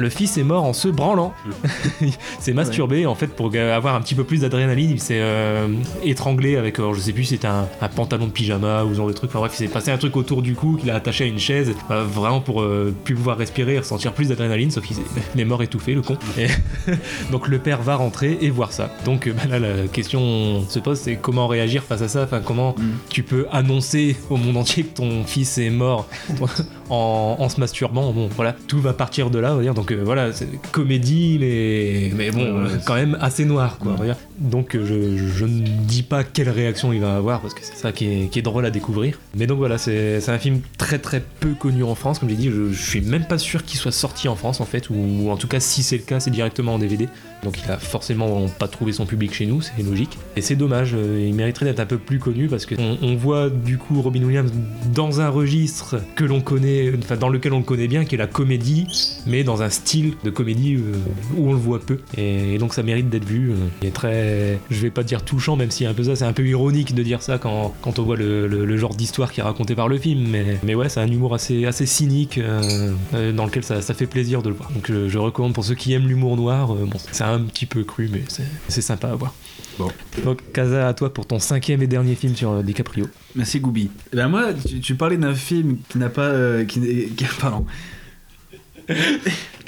A: Le fils est mort en se branlant. il s'est masturbé en fait pour avoir un petit peu plus d'adrénaline. Il s'est euh, étranglé avec, alors, je sais plus, si c'était un, un pantalon de pyjama ou ce genre de truc. Enfin bref, il s'est passé un truc autour du cou qu'il a attaché à une chaise, euh, vraiment pour euh, plus pouvoir respirer, ressentir plus d'adrénaline. Sauf qu'il est mort étouffé, le con. Et donc le père va rentrer et voir ça. Donc euh, bah, là, la question se pose, c'est comment réagir face à ça? Enfin, comment tu peux annoncer au monde entier que ton fils est mort en, en se masturbant? Bon, voilà, tout va partir de là, on va dire. Donc euh, voilà, c'est comédie, mais, mais bon, euh, quand même assez noir, quoi. Donc euh, je, je ne dis pas quelle réaction il va avoir, parce que c'est ça qui est, qui est drôle à découvrir. Mais donc voilà, c'est un film très très peu connu en France, comme j'ai dit. Je, je suis même pas sûr qu'il soit sorti en France, en fait, ou en tout cas, si c'est le cas, c'est directement en DVD. Donc il a forcément pas trouvé son public chez nous, c'est logique. Et c'est dommage, euh, il mériterait d'être un peu plus connu parce qu'on on voit du coup Robin Williams dans un registre que l'on connaît, enfin dans lequel on le connaît bien, qui est la comédie, mais dans un style de comédie euh, où on le voit peu. Et, donc ça mérite d'être vu. euh. Il est très, je vais pas dire touchant, même si un peu ça, c'est un peu ironique de dire ça quand, quand on voit le, le- genre d'histoire qui est raconté par le film. Mais, mais ouais, c'est un humour assez, assez cynique euh, euh, dans lequel ça, ça fait plaisir de le voir. Donc je, recommande pour ceux qui aiment l'humour noir. euh, bon, c'est un petit peu cru, mais c'est- sympa à voir.
C: Bon.
A: Donc Kaza, à toi pour ton cinquième et dernier film sur euh, DiCaprio.
C: Merci Goubi. Eh Ben moi, tu, tu parlais d'un film qui n'a pas, euh, qui, qui- pardon.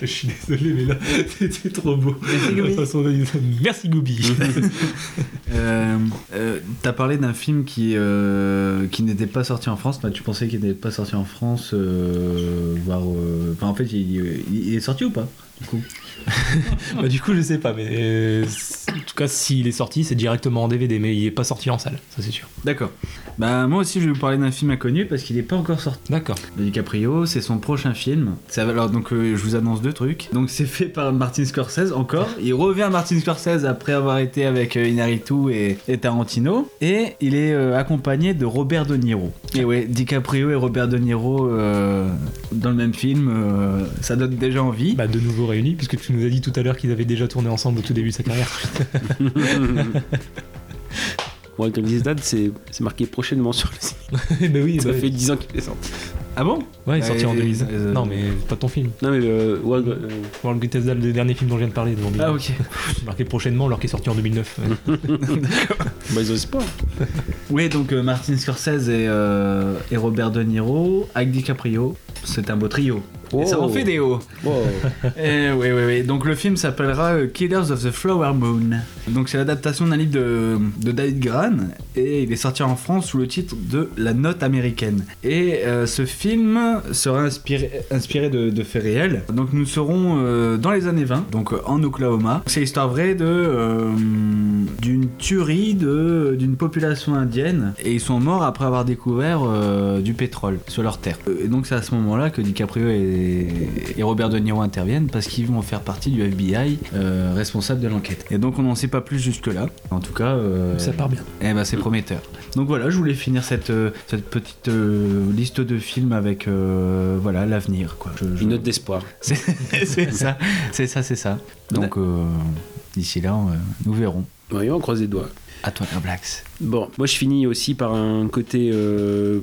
A: Je suis désolé, mais là, c'était trop beau.
C: Merci, Goubi.
A: Façon. Merci Goubi.
C: Euh, euh, T'as parlé d'un film qui, euh, qui n'était pas sorti en France. Bah, tu pensais qu'il n'était pas sorti en France, euh, voire, euh, enfin, en fait, il, est sorti ou pas du coup?
A: Bah, du coup, je sais pas, mais euh, tout cas, s'il est sorti, c'est directement en DVD, mais il est pas sorti en salle, ça c'est sûr.
C: D'accord. Bah moi aussi je vais vous parler d'un film inconnu parce qu'il n'est pas encore sorti.
A: D'accord.
C: De DiCaprio, c'est son prochain film. Ça alors donc euh, je vous annonce deux trucs. Donc c'est fait par Martin Scorsese encore. Il revient Martin Scorsese après avoir été avec euh, Inarritu et, et Tarantino et il est euh, accompagné de Robert De Niro. Et ouais, DiCaprio et Robert De Niro dans le même film, ça donne déjà envie.
A: Bah, de nouveau réunis, puisque tu nous as dit tout à l'heure qu'ils avaient déjà tourné ensemble au tout début de sa carrière.
B: Walter Glisdad, c'est c'est marqué prochainement sur le site.
A: bah oui,
B: Ça
A: bah,
B: fait 10 ans qu'il est sorti.
C: Ah bon?
A: Ouais, il est sorti en
C: Euh,
A: 2000.
C: euh,
A: Non, mais pas ton film.
B: Non, mais euh, World- euh,
A: World Greatest Dad, le dernier film dont je viens de parler. devant lui.
C: Ah ok.
A: C'est marqué prochainement, alors qu'il est sorti en 2009. ouais.
B: bah, ils osent pas.
C: Oui, donc euh, Martin Scorsese et, euh, et Robert De Niro avec DiCaprio. C'est un beau trio. Et ça en fait des hauts. Eh oui, oui, oui. Donc le film s'appellera euh, Killers of the Flower Moon. Donc c'est l'adaptation d'un livre de, de David Gran et il est sorti en France sous le titre de La Note américaine. Et euh, ce film sera inspiré, inspiré de, de faits réels. Donc nous serons euh, dans les années 20, donc en Oklahoma. C'est l'histoire vraie de euh, d'une tuerie de d'une population indienne et ils sont morts après avoir découvert du pétrole sur leur terre. Et donc c'est à ce moment-là que DiCaprio et, et Robert De Niro interviennent parce qu'ils vont faire partie du FBI euh, responsable de l'enquête. Et donc on n'en sait pas plus jusque là. En tout cas, euh,
A: Ça part bien.
C: eh ben c'est prometteur. Donc voilà, je voulais finir cette, euh, cette petite euh, liste de films avec euh, voilà l'avenir quoi. Je- je-
B: Une note d'espoir.
C: C'est ça, c'est ça, c'est ça. Donc euh, d'ici là, euh, nous verrons.
B: Oui, on croise les doigts.
C: À toi, Blacks.
B: Bon, moi je finis aussi par un côté euh,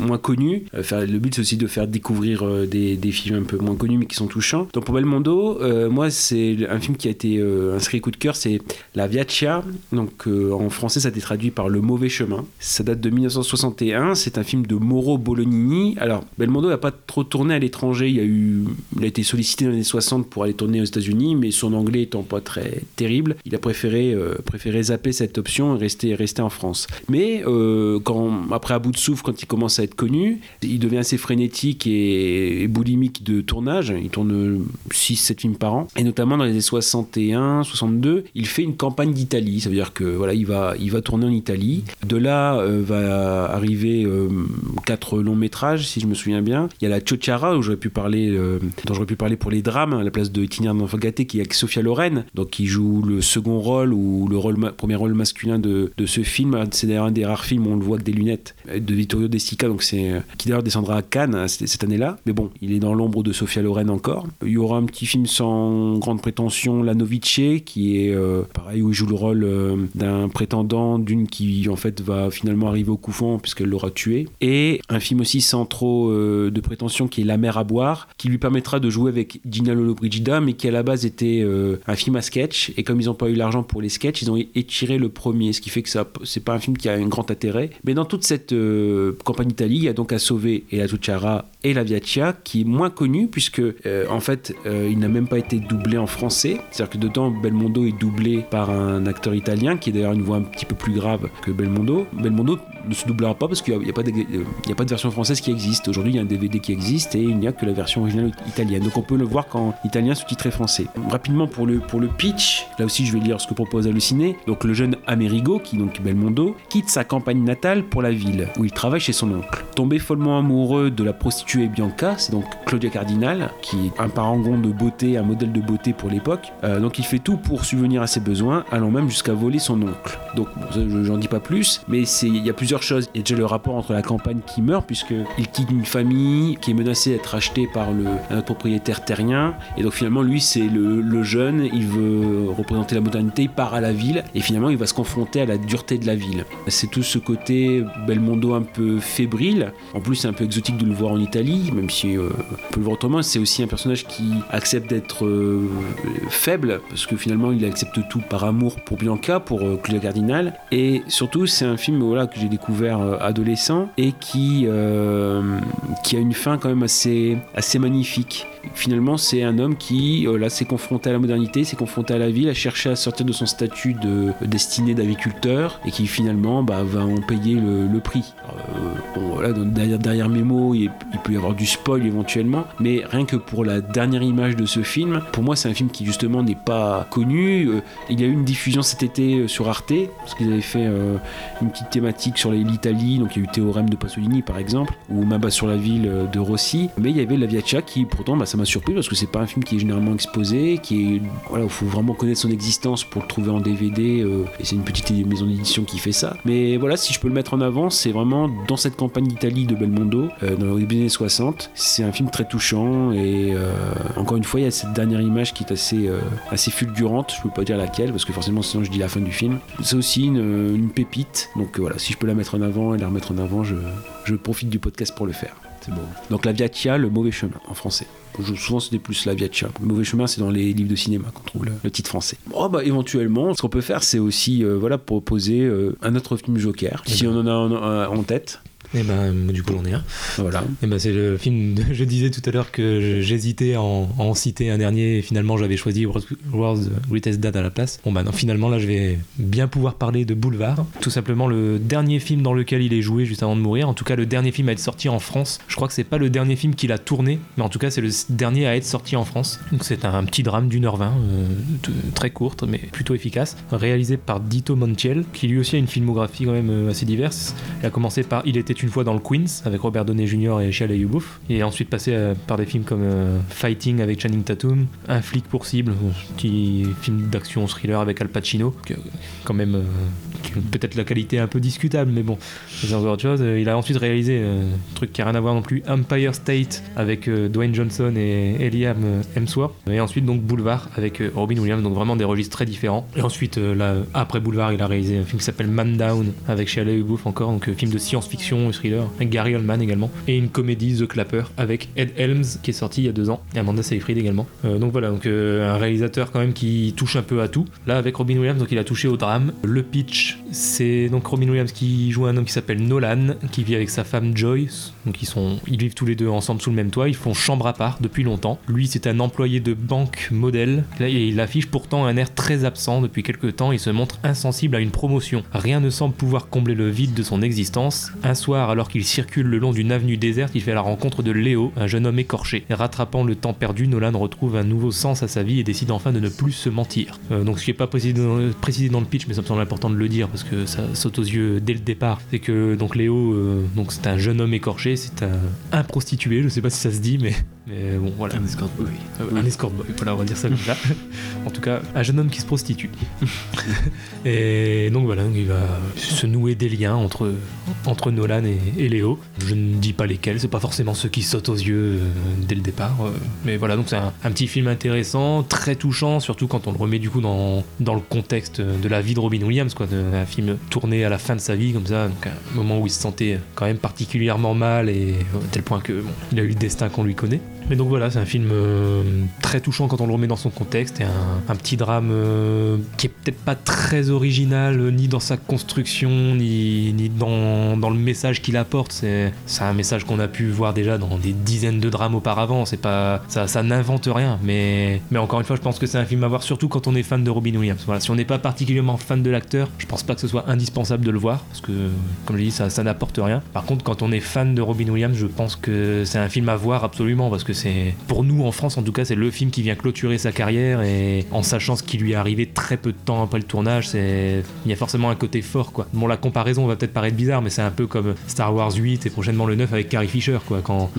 B: moins connu. Euh, faire- le but c'est aussi de faire découvrir euh, des, films un peu moins connus mais qui sont touchants. Donc pour Belmondo, euh, moi c'est un film qui a été euh, un coup de cœur, c'est La Viaccia. Donc euh, en français ça a été traduit par Le Mauvais Chemin. Ça date de 1961, c'est un film de Mauro Bolognini. Alors Belmondo n'a pas trop tourné à l'étranger, il, a été sollicité dans les années 60 pour aller tourner aux États-Unis, mais son anglais étant pas très terrible, il a préféré, euh, préféré zapper cette option et rester, rester en France. Mais euh, quand, après à bout de souffle, quand il commence à être connu, il devient assez frénétique et, et boulimique de tournage. Il tourne 6-7 films par an. Et notamment dans les années 61, 62, il fait une campagne d'Italie. Ça veut dire que voilà, il va, il va tourner en Italie. De là euh, va arriver euh, longs métrages, si je me souviens bien. Il y a la euh, dont j'aurais pu parler pour les drames, à la place de Itinéraire d'enfant gâté, qui est avec Sophia Loren, donc qui joue le second rôle ou le rôle premier rôle masculin de, de ce film. C'est un des rares films où on le voit avec des lunettes euh, de Vittorio De Sica, donc c'est euh, qui d'ailleurs descendra à Cannes hein, cette année-là. Mais bon, il est dans l'ombre de Sophia Loren encore. Il y aura un petit film sans grande prétention, La Novice, qui est euh, pareil où il joue le rôle d'un prétendant d'une qui en fait va finalement arriver au couvent puisqu'elle l'aura tué. Et un film aussi sans trop de prétention qui est La mer à boire, qui lui permettra de jouer avec Gina Lollobrigida, mais qui à la base était un film à sketch. Et comme ils n'ont pas eu l'argent pour les sketchs, ils ont étiré le premier, ce qui fait que ça c'est pas un film qui a un grand intérêt. Mais dans toute cette euh, campagne d'Italie, il y a donc à sauver et la Tucciara et la Viaccia, qui est moins connu puisque euh, en fait euh, il n'a même pas été doublé en français. C'est-à-dire que dedans Belmondo est doublé par un acteur italien qui est d'ailleurs une voix un petit peu plus grave que Belmondo. Belmondo ne se doublera pas parce qu'il n'y a, pas de- a pas de version française qui existe. Aujourd'hui, il y a un DVD qui existe et il n'y a que la version originale italienne. Donc on peut le voir qu'en italien sous-titré français. Rapidement pour le, pour le pitch, là aussi je vais lire ce que propose Halluciné. Donc le jeune Amerigo, qui donc Belmondo, quitte sa campagne natale pour la ville où il travaille chez son oncle. Tombé follement amoureux de la prostituée Bianca, c'est donc Claudia Cardinal, qui est un parangon de beauté, un modèle de beauté pour l'époque. Euh, donc il fait tout pour subvenir à ses besoins, allant même jusqu'à voler son oncle. Donc bon, j'en dis pas plus, mais il y a plusieurs choses. Il y a déjà le rapport entre la campagne qui meurt, puisque il quitte une famille qui est menacée d'être rachetée par le, un propriétaire terrien, et donc finalement lui c'est le, le jeune, il veut représenter la modernité, il part à la ville, et finalement il va se confronter à la dureté de la ville. C'est tout ce côté Belmondo un peu fébrile. En plus c'est un peu exotique de le voir en Italie, même si euh, on peut le voir autrement. C'est aussi un personnage qui accepte d'être euh, faible, parce que finalement il accepte tout par amour pour Bianca, pour euh, Claudia Cardinal. Et surtout c'est un film voilà, que j'ai découvert euh, adolescent et qui, euh, qui a une fin quand même assez, assez magnifique. Finalement, c'est un homme qui euh, là s'est confronté à la modernité, s'est confronté à la ville, a cherché à sortir de son statut de destiné d'agriculteur et qui finalement bah, va en payer le, prix. Euh, bon, voilà, donc, derrière, derrière mes mots, il, peut y avoir du spoil éventuellement, mais rien que pour la dernière image de ce film, pour moi, c'est un film qui justement n'est pas connu. Euh, il y a eu une diffusion cet été euh, sur Arte, parce qu'ils avaient fait une petite thématique sur l'Italie, donc il y a eu Théorème de Pasolini par exemple, ou Maba sur la de Rossi, mais il y avait La Viaccia qui pourtant bah, ça m'a surpris parce que c'est pas un film qui est généralement exposé, qui est voilà, il faut vraiment connaître son existence pour le trouver en DVD, euh, et c'est une petite maison d'édition qui fait ça. Mais voilà, si je peux le mettre en avant, c'est vraiment dans cette campagne d'Italie de Belmondo, euh, dans les années 60. C'est un film très touchant et euh, encore une fois, il y a cette dernière image qui est assez, fulgurante. Je peux pas dire laquelle parce que forcément, sinon je dis la fin du film. C'est aussi une, pépite. Donc voilà, si je peux la mettre en avant et la remettre en avant, je profite du podcast pour le faire. C'est beau. Donc la Viaccia, le mauvais chemin en français. Je- souvent c'était plus la Viaccia. Le mauvais chemin, c'est dans les livres de cinéma qu'on trouve le, le titre français. Bon, bah éventuellement, ce qu'on peut faire, c'est aussi euh, voilà proposer euh, un autre film Joker, si on en a en- en tête.
A: Et ben, du coup, j'en ai un.
B: Voilà.
A: Et ben, c'est le film. de- je disais tout à l'heure que j'hésitais à en, à en citer un dernier. Et finalement, j'avais choisi World's Greatest Dad à la place. Bon, bah non, finalement, là, je vais bien pouvoir parler de Boulevard. Tout simplement, le dernier film dans lequel il est joué juste avant de mourir. En tout cas, le dernier film à être sorti en France. Je crois que c'est pas le dernier film qu'il a tourné, mais en tout cas, c'est le dernier à être sorti en France. Donc, c'est un petit drame d'une heure vingt, euh, très courte, mais plutôt efficace. Réalisé par Dito Montiel, qui lui aussi a une filmographie quand même euh, assez diverse. Il a commencé par Il était une fois dans le Queens avec Robert Downey Jr. et Shia LaBeouf. Est ensuite passé euh, par des films comme euh, Fighting avec Channing Tatum, Un flic pour cible, euh, petit film d'action thriller avec Al Pacino, que, quand même qui- peut-être la qualité un peu discutable, mais bon, c'est autre chose. Euh, Il a ensuite réalisé euh, un truc qui a rien à voir non plus, Empire State avec euh, Dwayne Johnson et, et Liam Hemsworth, et ensuite donc Boulevard avec Robin Williams, donc vraiment des registres très différents. Et ensuite, là, après Boulevard, il a réalisé un film qui s'appelle Man Down avec Shia LaBeouf encore, donc film de science-fiction thriller, avec Gary Oldman également, et une comédie The Clapper avec Ed Helms qui est sorti il y a deux ans, et Amanda Seyfried également. Donc voilà, donc un réalisateur quand même qui touche un peu à tout. Là, avec Robin Williams, donc il a touché au drame. Le pitch, c'est donc Robin Williams qui joue un homme qui s'appelle Nolan, qui vit avec sa femme Joyce. Donc ils vivent tous les deux ensemble sous le même toit. Ils font chambre à part depuis longtemps. Lui, c'est un employé de banque modèle. Et il affiche pourtant un air très absent depuis quelques temps. Il se montre insensible à une promotion. Rien ne semble pouvoir combler le vide de son existence. Un soir, alors qu'il circule le long d'une avenue déserte, il fait la rencontre de Léo, un jeune homme écorché. Rattrapant le temps perdu, Nolan retrouve un nouveau sens à sa vie et décide enfin de ne plus se mentir. Euh, donc ce qui n'est pas précisé dans le pitch, mais ça me semble important de le dire parce que ça saute aux yeux dès le départ, c'est que donc Léo, euh, c'est un jeune homme écorché, c'est un, un prostitué, je sais pas si ça se dit, mais, mais bon voilà.
B: Un escort boy.
A: Euh, un escort boy, voilà, on va dire ça comme ça. en tout cas, un jeune homme qui se prostitue. et donc voilà, il va se nouer des liens entre, entre Nolan et, et Léo. Je ne dis pas lesquels, c'est pas forcément ceux qui sautent aux yeux euh, dès le départ. euh, mais voilà, donc c'est un, un petit film intéressant, très touchant, surtout quand on le remet du coup dans, dans le contexte de la vie de Robin Williams, quoi, de- un film tourné à la fin de sa vie, comme ça, donc un moment où il se sentait quand même particulièrement mal et à tel point que bon, il a eu le destin qu'on lui connaît. Mais donc voilà, c'est un film euh, très touchant quand on le remet dans son contexte et un, petit drame euh, qui est peut-être pas très original euh, ni dans sa construction ni, dans, le message qu'il apporte. C'est un message qu'on a pu voir déjà dans des dizaines de drames auparavant. C'est pas ça, n'invente rien. Mais, encore une fois, je pense que c'est un film à voir surtout quand on est fan de Robin Williams. Voilà, si on n'est pas particulièrement fan de l'acteur, je pense pas que ce soit indispensable de le voir parce que, comme je dis, ça, ça n'apporte rien. Par contre, quand on est fan de Robin Williams, je pense que c'est un film à voir absolument parce que c'est pour nous en France en tout cas, c'est le film qui vient clôturer sa carrière et en sachant ce qui lui est arrivé très peu de temps après le tournage, c'est il y a forcément un côté fort quoi. Bon, la comparaison va peut-être paraître bizarre, mais c'est un peu comme Star Wars 8 et prochainement le 9 avec Carrie Fisher quoi. Quand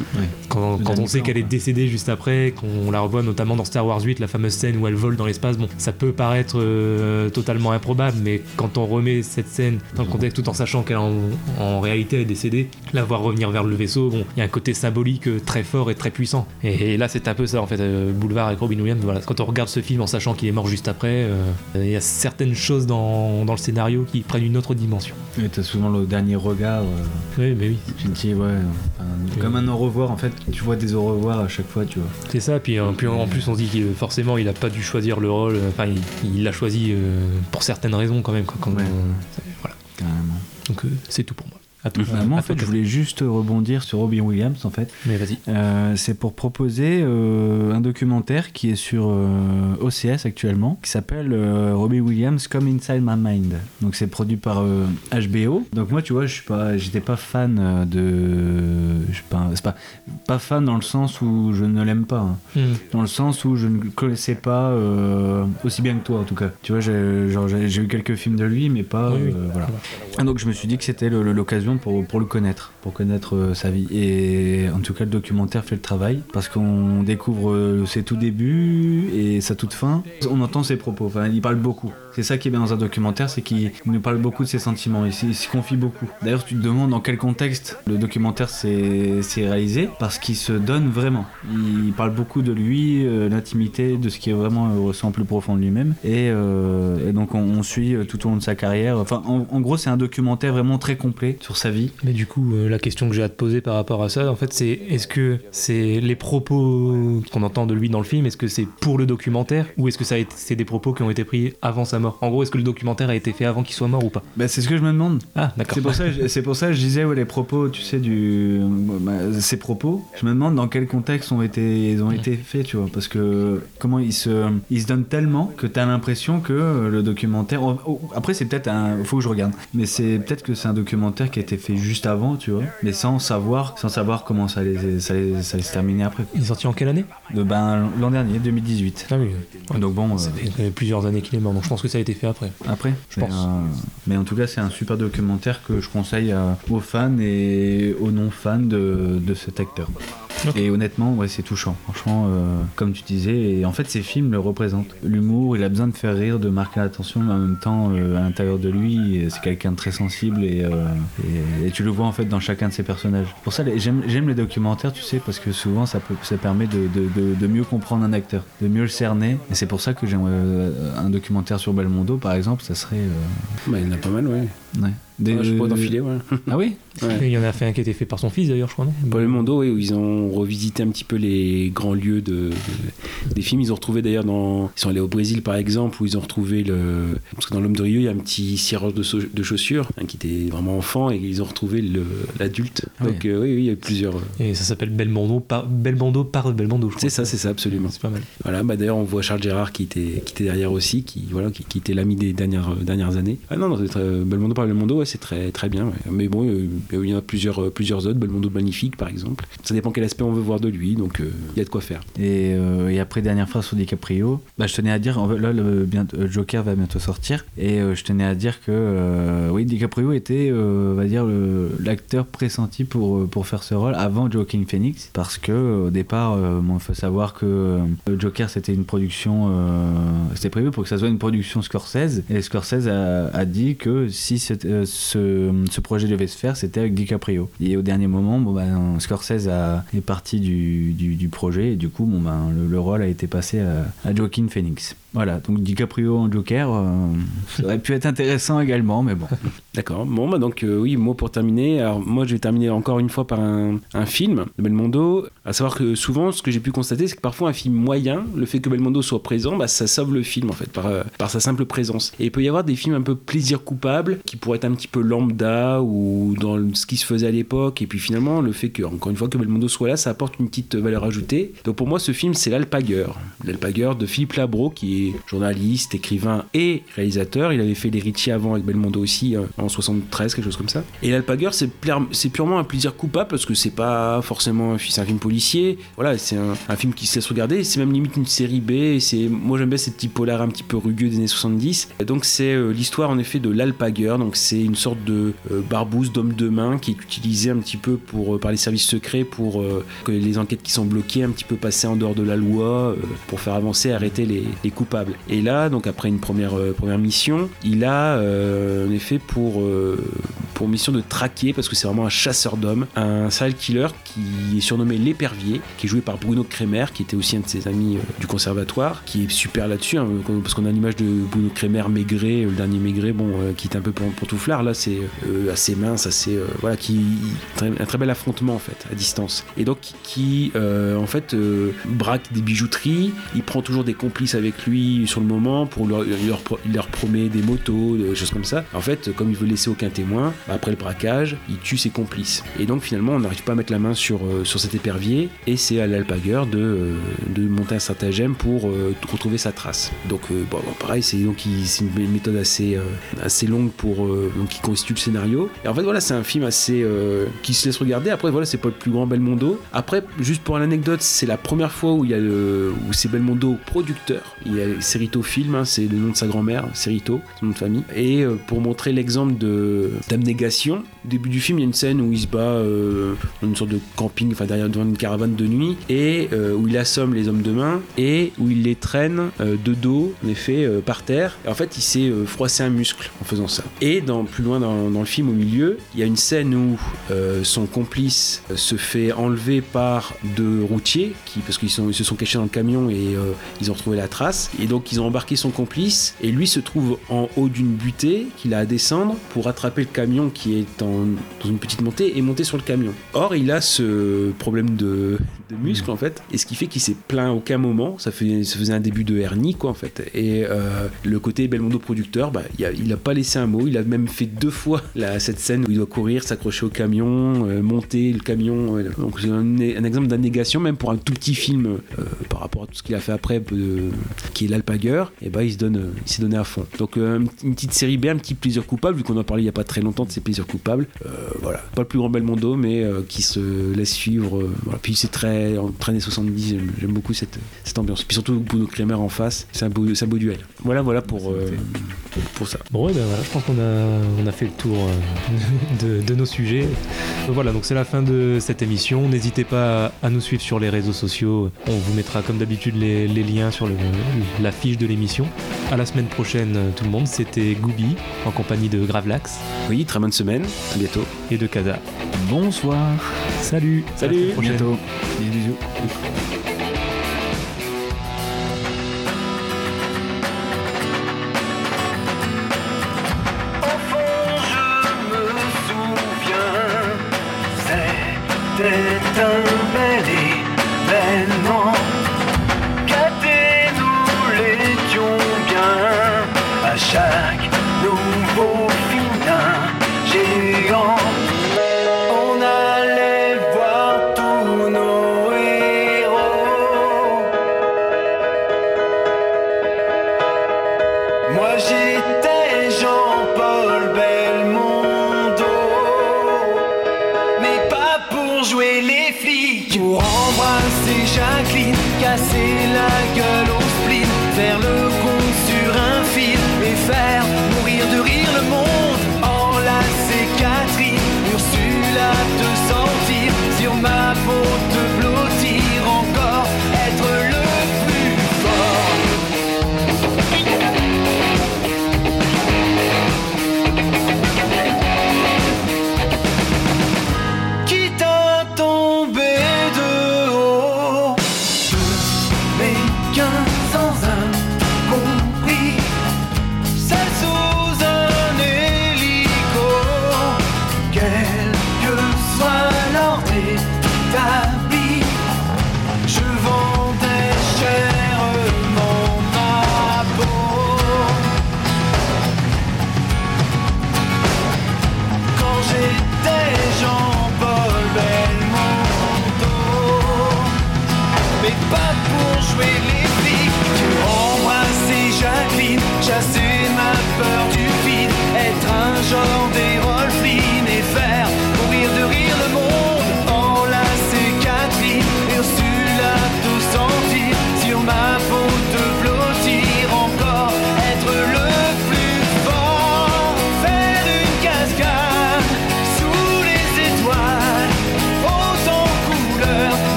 A: quand, on sait qu'elle est décédée juste après, qu'on la revoit notamment dans Star Wars 8, la fameuse scène où elle vole dans l'espace, bon, ça peut paraître euh, totalement improbable, mais quand on remet cette scène dans le contexte tout en sachant qu'elle en, en réalité elle est décédée, la voir revenir vers le vaisseau, bon, il y a un côté symbolique euh, très fort et très puissant. Et, et là, c'est un peu ça en fait, euh, Boulevard avec Robin Williams. Voilà, quand on regarde ce film en sachant qu'il est mort juste après, euh, il y a certaines choses dans, dans le scénario qui prennent une autre dimension.
C: Et t'as souvent le dernier regard. euh,
A: Oui, mais oui.
C: Dis, ouais, enfin, comme un au revoir, en fait, tu vois des au revoir à chaque fois, tu vois.
A: C'est ça, puis, puis en plus on se dit que forcément il a pas dû choisir le rôle, enfin il- l'a choisi pour certaines raisons quand même. Quoi, quand, voilà.
C: Carrément.
A: Donc c'est tout pour moi. À
C: moi, en fait, je voulais juste rebondir sur Robin Williams, en fait.
A: Mais vas-y.
C: Euh, c'est pour proposer euh, un documentaire qui est sur euh, OCS actuellement, qui s'appelle Robin Williams Come Inside My Mind. Donc, c'est produit par HBO. Donc, moi, tu vois, je suis pas, j'étais pas fan de, je suis pas, pas, pas fan dans le sens où je ne l'aime pas, hein.
A: Hmm.
C: dans le sens où je ne connaissais pas aussi bien que toi, en tout cas. Tu vois, j'ai, eu quelques films de lui, mais pas,
A: Oui, oui.
C: voilà. Ah, donc je me suis dit que c'était le- pour le connaître, pour connaître euh, sa vie. Et en tout cas, le documentaire fait le travail parce qu'on découvre euh, ses tout débuts et sa toute fin. On entend ses propos, enfin, il parle beaucoup. C'est ça qui est bien dans un documentaire, c'est qu'il il nous parle beaucoup de ses sentiments, il, s'y- confie beaucoup. D'ailleurs, tu te demandes dans quel contexte le documentaire s'est réalisé parce qu'il se donne vraiment. Il parle beaucoup de lui, euh, l'intimité, de ce qui est vraiment ressent plus profond de lui-même. Et, donc, on, suit tout au long de sa carrière. Enfin, en, gros, c'est un documentaire vraiment très complet sur sa vie.
A: Mais du coup, la question que j'ai à te poser par rapport à ça, en fait, c'est est-ce que c'est les propos qu'on entend de lui dans le film, est-ce que c'est pour le documentaire ou est-ce que ça c'est des propos qui ont été pris avant sa mort? En gros, est-ce que le documentaire a été fait avant qu'il soit mort ou pas?
C: Bah, c'est ce que je me demande.
A: Ah, d'accord.
C: C'est pour ça, que je- c'est pour ça que je disais ouais, les propos, tu sais, du, bah, ces propos. Je me demande dans quel contexte ont été, ils ont été faits, tu vois, parce que comment ils se, ils se donnent tellement que t'as l'impression que le documentaire. oh, oh, après, c'est peut-être un, faut que je regarde, mais c'est peut-être que c'est un documentaire qui a été fait juste avant, tu vois, mais sans savoir, sans savoir comment ça allait, ça allait, ça allait se terminer après.
A: Il est sorti en quelle année?
C: De, ben, L'an dernier, 2018.
A: Ah oui.
C: Donc bon.
A: Ça
C: euh,
A: fait plusieurs années qu'il est mort, donc je pense que ça a été fait après.
C: Après,
A: Je
C: mais,
A: pense.
C: euh, mais en tout cas, c'est un super documentaire que je conseille à- aux fans et aux non-fans de, de cet acteur. Et honnêtement, ouais, c'est touchant. Franchement, euh, comme tu disais, et en fait, ces films le représentent. L'humour, il a besoin de faire rire, de marquer l'attention, mais en même temps, euh, à l'intérieur de lui, c'est quelqu'un de très sensible et, euh, et, et tu le vois en fait dans chacun de ses personnages. Pour ça, j'aime les documentaires, tu sais, parce que souvent, ça, peut, ça permet de, de- de- de mieux comprendre un acteur, de mieux le cerner. Et c'est pour ça que j'aimerais euh, un documentaire sur Belmondo, par exemple, ça serait. euh,
B: Bah, il y en a pas mal, ouais.
C: Ouais. Des-
B: Ouais, je pourrais t'en filer, ouais.
C: Ah oui
B: Ouais.
A: Il y en a fait un qui a été fait par son fils d'ailleurs, je crois, non
B: Paul Mondo, oui, où ils ont revisité un petit peu les grands lieux de, de- des films. Ils ont retrouvé d'ailleurs dans. Ils sont allés au Brésil par exemple, où ils ont retrouvé le. Parce que dans L'homme de Rio, il y a un petit cireur de, so- de chaussures hein, qui était vraiment enfant et ils ont retrouvé le- l'adulte.
A: Ah oui.
B: Donc euh, oui, oui, il y a eu plusieurs. euh,
A: Et ça s'appelle Belmondo par, Belmondo par Belmondo, je crois.
B: C'est ça, c'est ça, absolument.
A: C'est pas mal.
B: Voilà, bah d'ailleurs, on voit Charles Gérard qui était, qui était derrière aussi, qui, voilà, qui, qui était l'ami des dernières, dernières années. Ah non, non, c'est très- Belmondo par Belmondo, ouais, c'est très, très bien. Mais bon, euh, il y en a plusieurs, euh, plusieurs autres. Belmondo magnifique, par exemple. Ça dépend quel aspect on veut voir de lui, donc euh, il y a de quoi faire.
C: Et, après, dernière phrase sur DiCaprio, bah, je tenais à dire, là, le, Joker va bientôt sortir, et je tenais à dire que, oui, DiCaprio était, va dire, l'acteur pressenti pour, pour faire ce rôle avant Joaquin Phoenix, parce que au départ, bon, il faut savoir que Joker, c'était une production, c'était prévu pour que ça soit une production Scorsese, et Scorsese a, dit que si cette- ce, projet devait se faire, c'était avec DiCaprio. Et au dernier moment, bon, ben, Scorsese a, est parti du, projet, et du coup, bon, ben, le, le rôle a été passé à Joaquin Phoenix. Voilà, donc DiCaprio en Joker, euh, ça aurait pu être intéressant également, mais bon.
B: D'accord. Bon, bah donc, euh, oui, moi pour terminer, alors moi je vais terminer encore une fois par un, film de Belmondo. À savoir que souvent, ce que j'ai pu constater, c'est que parfois un film moyen, le fait que Belmondo soit présent, bah, ça sauve le film en fait, par, euh, par sa simple présence. Et il peut y avoir des films un peu plaisir coupable, qui pourraient être un petit peu lambda ou dans ce qui se faisait à l'époque. Et puis finalement, le fait que, encore une fois, que Belmondo soit là, ça apporte une petite valeur ajoutée. Donc pour moi, ce film, c'est L'Alpagueur. L'Alpagueur de Philippe Labro, qui est journaliste, écrivain et réalisateur. Il avait fait Ricci avant avec Belmondo aussi, euh, en 73, quelque chose comme ça. Et L'Alpagueur, c'est purement un plaisir coupable parce que c'est pas forcément un, un film policier. Voilà, c'est un, film qui se laisse regarder. C'est même limite une série B. C'est, moi, j'aime bien ces petits polars un petit peu rugueux des années 70. Et donc, c'est euh, l'histoire en effet de l'Alpagueur. Donc, c'est une sorte de euh, barbouze d'homme de main qui est utilisé un petit peu pour, euh, par les services secrets pour que les enquêtes qui sont bloquées un petit peu passer en dehors de la loi pour faire avancer, arrêter les, les Et là, donc après une première, euh, première mission, il a euh, en effet pour, euh, pour mission de traquer, parce que c'est vraiment un chasseur d'hommes, un serial killer qui est surnommé l'épervier, qui est joué par Bruno Kremer, qui était aussi un de ses amis du conservatoire, qui est super là-dessus, hein, parce qu'on a l'image de Bruno Kremer maigré, le dernier maigré, bon, qui est un peu pantouflard, là c'est assez mince, assez, voilà, qui un très bel affrontement en fait, à distance. Et donc qui, en fait, braque des bijouteries, il prend toujours des complices avec lui sur le moment pour leur, leur, leur promet des motos, des choses comme ça. En fait, comme il veut laisser aucun témoin, bah, après le braquage, il tue ses complices. Et donc finalement, on n'arrive pas à mettre la main sur, euh, sur cet épervier, et c'est à l'alpagueur de, euh, de monter un stratagème pour euh, retrouver sa trace. Donc bon, pareil, c'est une méthode assez, assez longue pour donc qui constitue le scénario. Et en fait voilà, c'est un film assez qui se laisse regarder. Après voilà, c'est pas le plus grand Belmondo. Après, juste pour l'anecdote, c'est la première fois où où c'est Belmondo producteur. Il y a Cerrito Film, hein, c'est le nom de sa grand-mère, Cerrito, son nom de famille. Et euh, pour montrer l'exemple d'abnégation, au début du film, il y a une scène où il se bat euh, dans une sorte de camping, enfin derrière devant une caravane de nuit, et euh, où il assomme les hommes de main et où il les traîne de dos, en effet, par terre. Et en fait, il s'est froissé un muscle en faisant ça. Et dans, plus loin dans, le film, au milieu, il y a une scène où son complice se fait enlever par deux routiers, qui, parce qu'ils se sont cachés dans le camion et ils ont retrouvé la trace. Et donc, ils ont embarqué son complice, et lui se trouve en haut d'une butée qu'il a à descendre pour attraper le camion qui est dans une petite montée et monter sur le camion. Or, il a ce problème de de muscles en fait, et ce qui fait qu'il s'est plaint à aucun moment. Ça, faisait un début de hernie quoi en fait. Et euh, le côté Belmondo producteur, bah, il, a, pas laissé un mot. Il a même fait deux fois la, cette scène où il doit courir, s'accrocher au camion, euh, monter le camion. euh, donc c'est un, exemple d'abnégation même pour un tout petit film par rapport à tout ce qu'il a fait après, qui est l'Alpagueur. Et bah il se donne, il s'est donné à fond. Donc une petite série B, un petit plaisir coupable vu qu'on en parlait il y a pas très longtemps de ses plaisirs coupables. Voilà, pas le plus grand Belmondo, mais qui se laisse suivre. voilà. Puis c'est très, très années 70, j'aime- beaucoup cette, cette ambiance. Puis surtout Bruno Kremer en face, c'est un beau, un beau duel. Voilà, voilà pour, euh, pour ça.
L: Bon, ouais, ben voilà, je pense qu'on a, on a fait le tour euh, de, de nos sujets. Donc voilà, donc c'est la fin de cette émission. N'hésitez pas à nous suivre sur les réseaux sociaux. On vous mettra comme d'habitude les, les liens sur le- la fiche de l'émission. À la semaine prochaine, euh, tout le monde. C'était Gooby en compagnie de Gravelax.
B: Oui, très bonne semaine. À bientôt.
L: Et de Kaza.
C: Bonsoir.
L: Salut. À la
B: Salut.
L: prochaine.
C: Bientôt.
L: Beijo.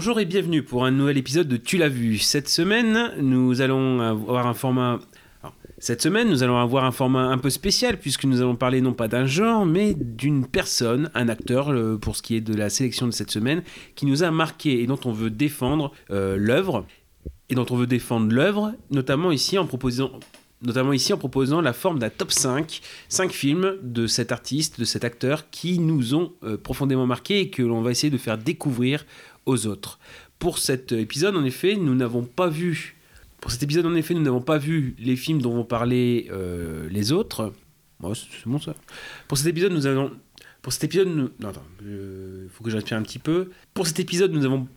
B: Bonjour et bienvenue pour un nouvel épisode de Tu l'as vu. Cette semaine, nous allons avoir un format. cette semaine, nous allons avoir un format un peu spécial puisque nous allons parler non pas d'un genre, mais d'une personne, un acteur, pour ce qui est de la sélection de cette semaine, qui nous a marqué et dont on veut défendre euh, l'œuvre. et dont on veut défendre l'œuvre, notamment ici en proposant notamment ici en proposant la forme d'un top 5, 5 films de cet artiste, de cet acteur qui nous ont euh, profondément marqués et que l'on va essayer de faire découvrir autres. Pour cet épisode, en effet, nous n'avons pas vu. Pour cet épisode, en effet, nous n'avons pas vu les films dont vont parler euh, les autres. Ouais, c'est bon ça. Pour cet épisode, nous avons. Pour cet épisode, non, il faut que je respire un petit peu. Pour cet épisode, nous avons.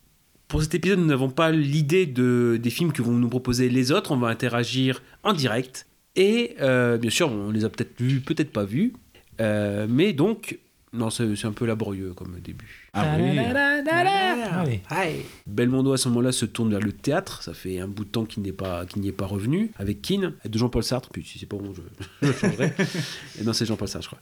B: Pour cet épisode, nous n'avons pas l'idée de, des films que vont nous proposer les autres. On va interagir en direct. Et euh, bien sûr, on les a peut-être vus, peut-être pas vus. Euh, mais donc, non, c'est un peu laborieux comme début.
C: Ah oui.
A: Allez.
B: Belmondo à ce moment-là se tourne vers le théâtre. Ça fait un bout de temps qu'il n'est pas qu'il n'y est pas revenu avec Keane, de Jean-Paul Sartre. Puis si c'est pas bon, je, je changerai. Et non, c'est Jean-Paul Sartre, je crois.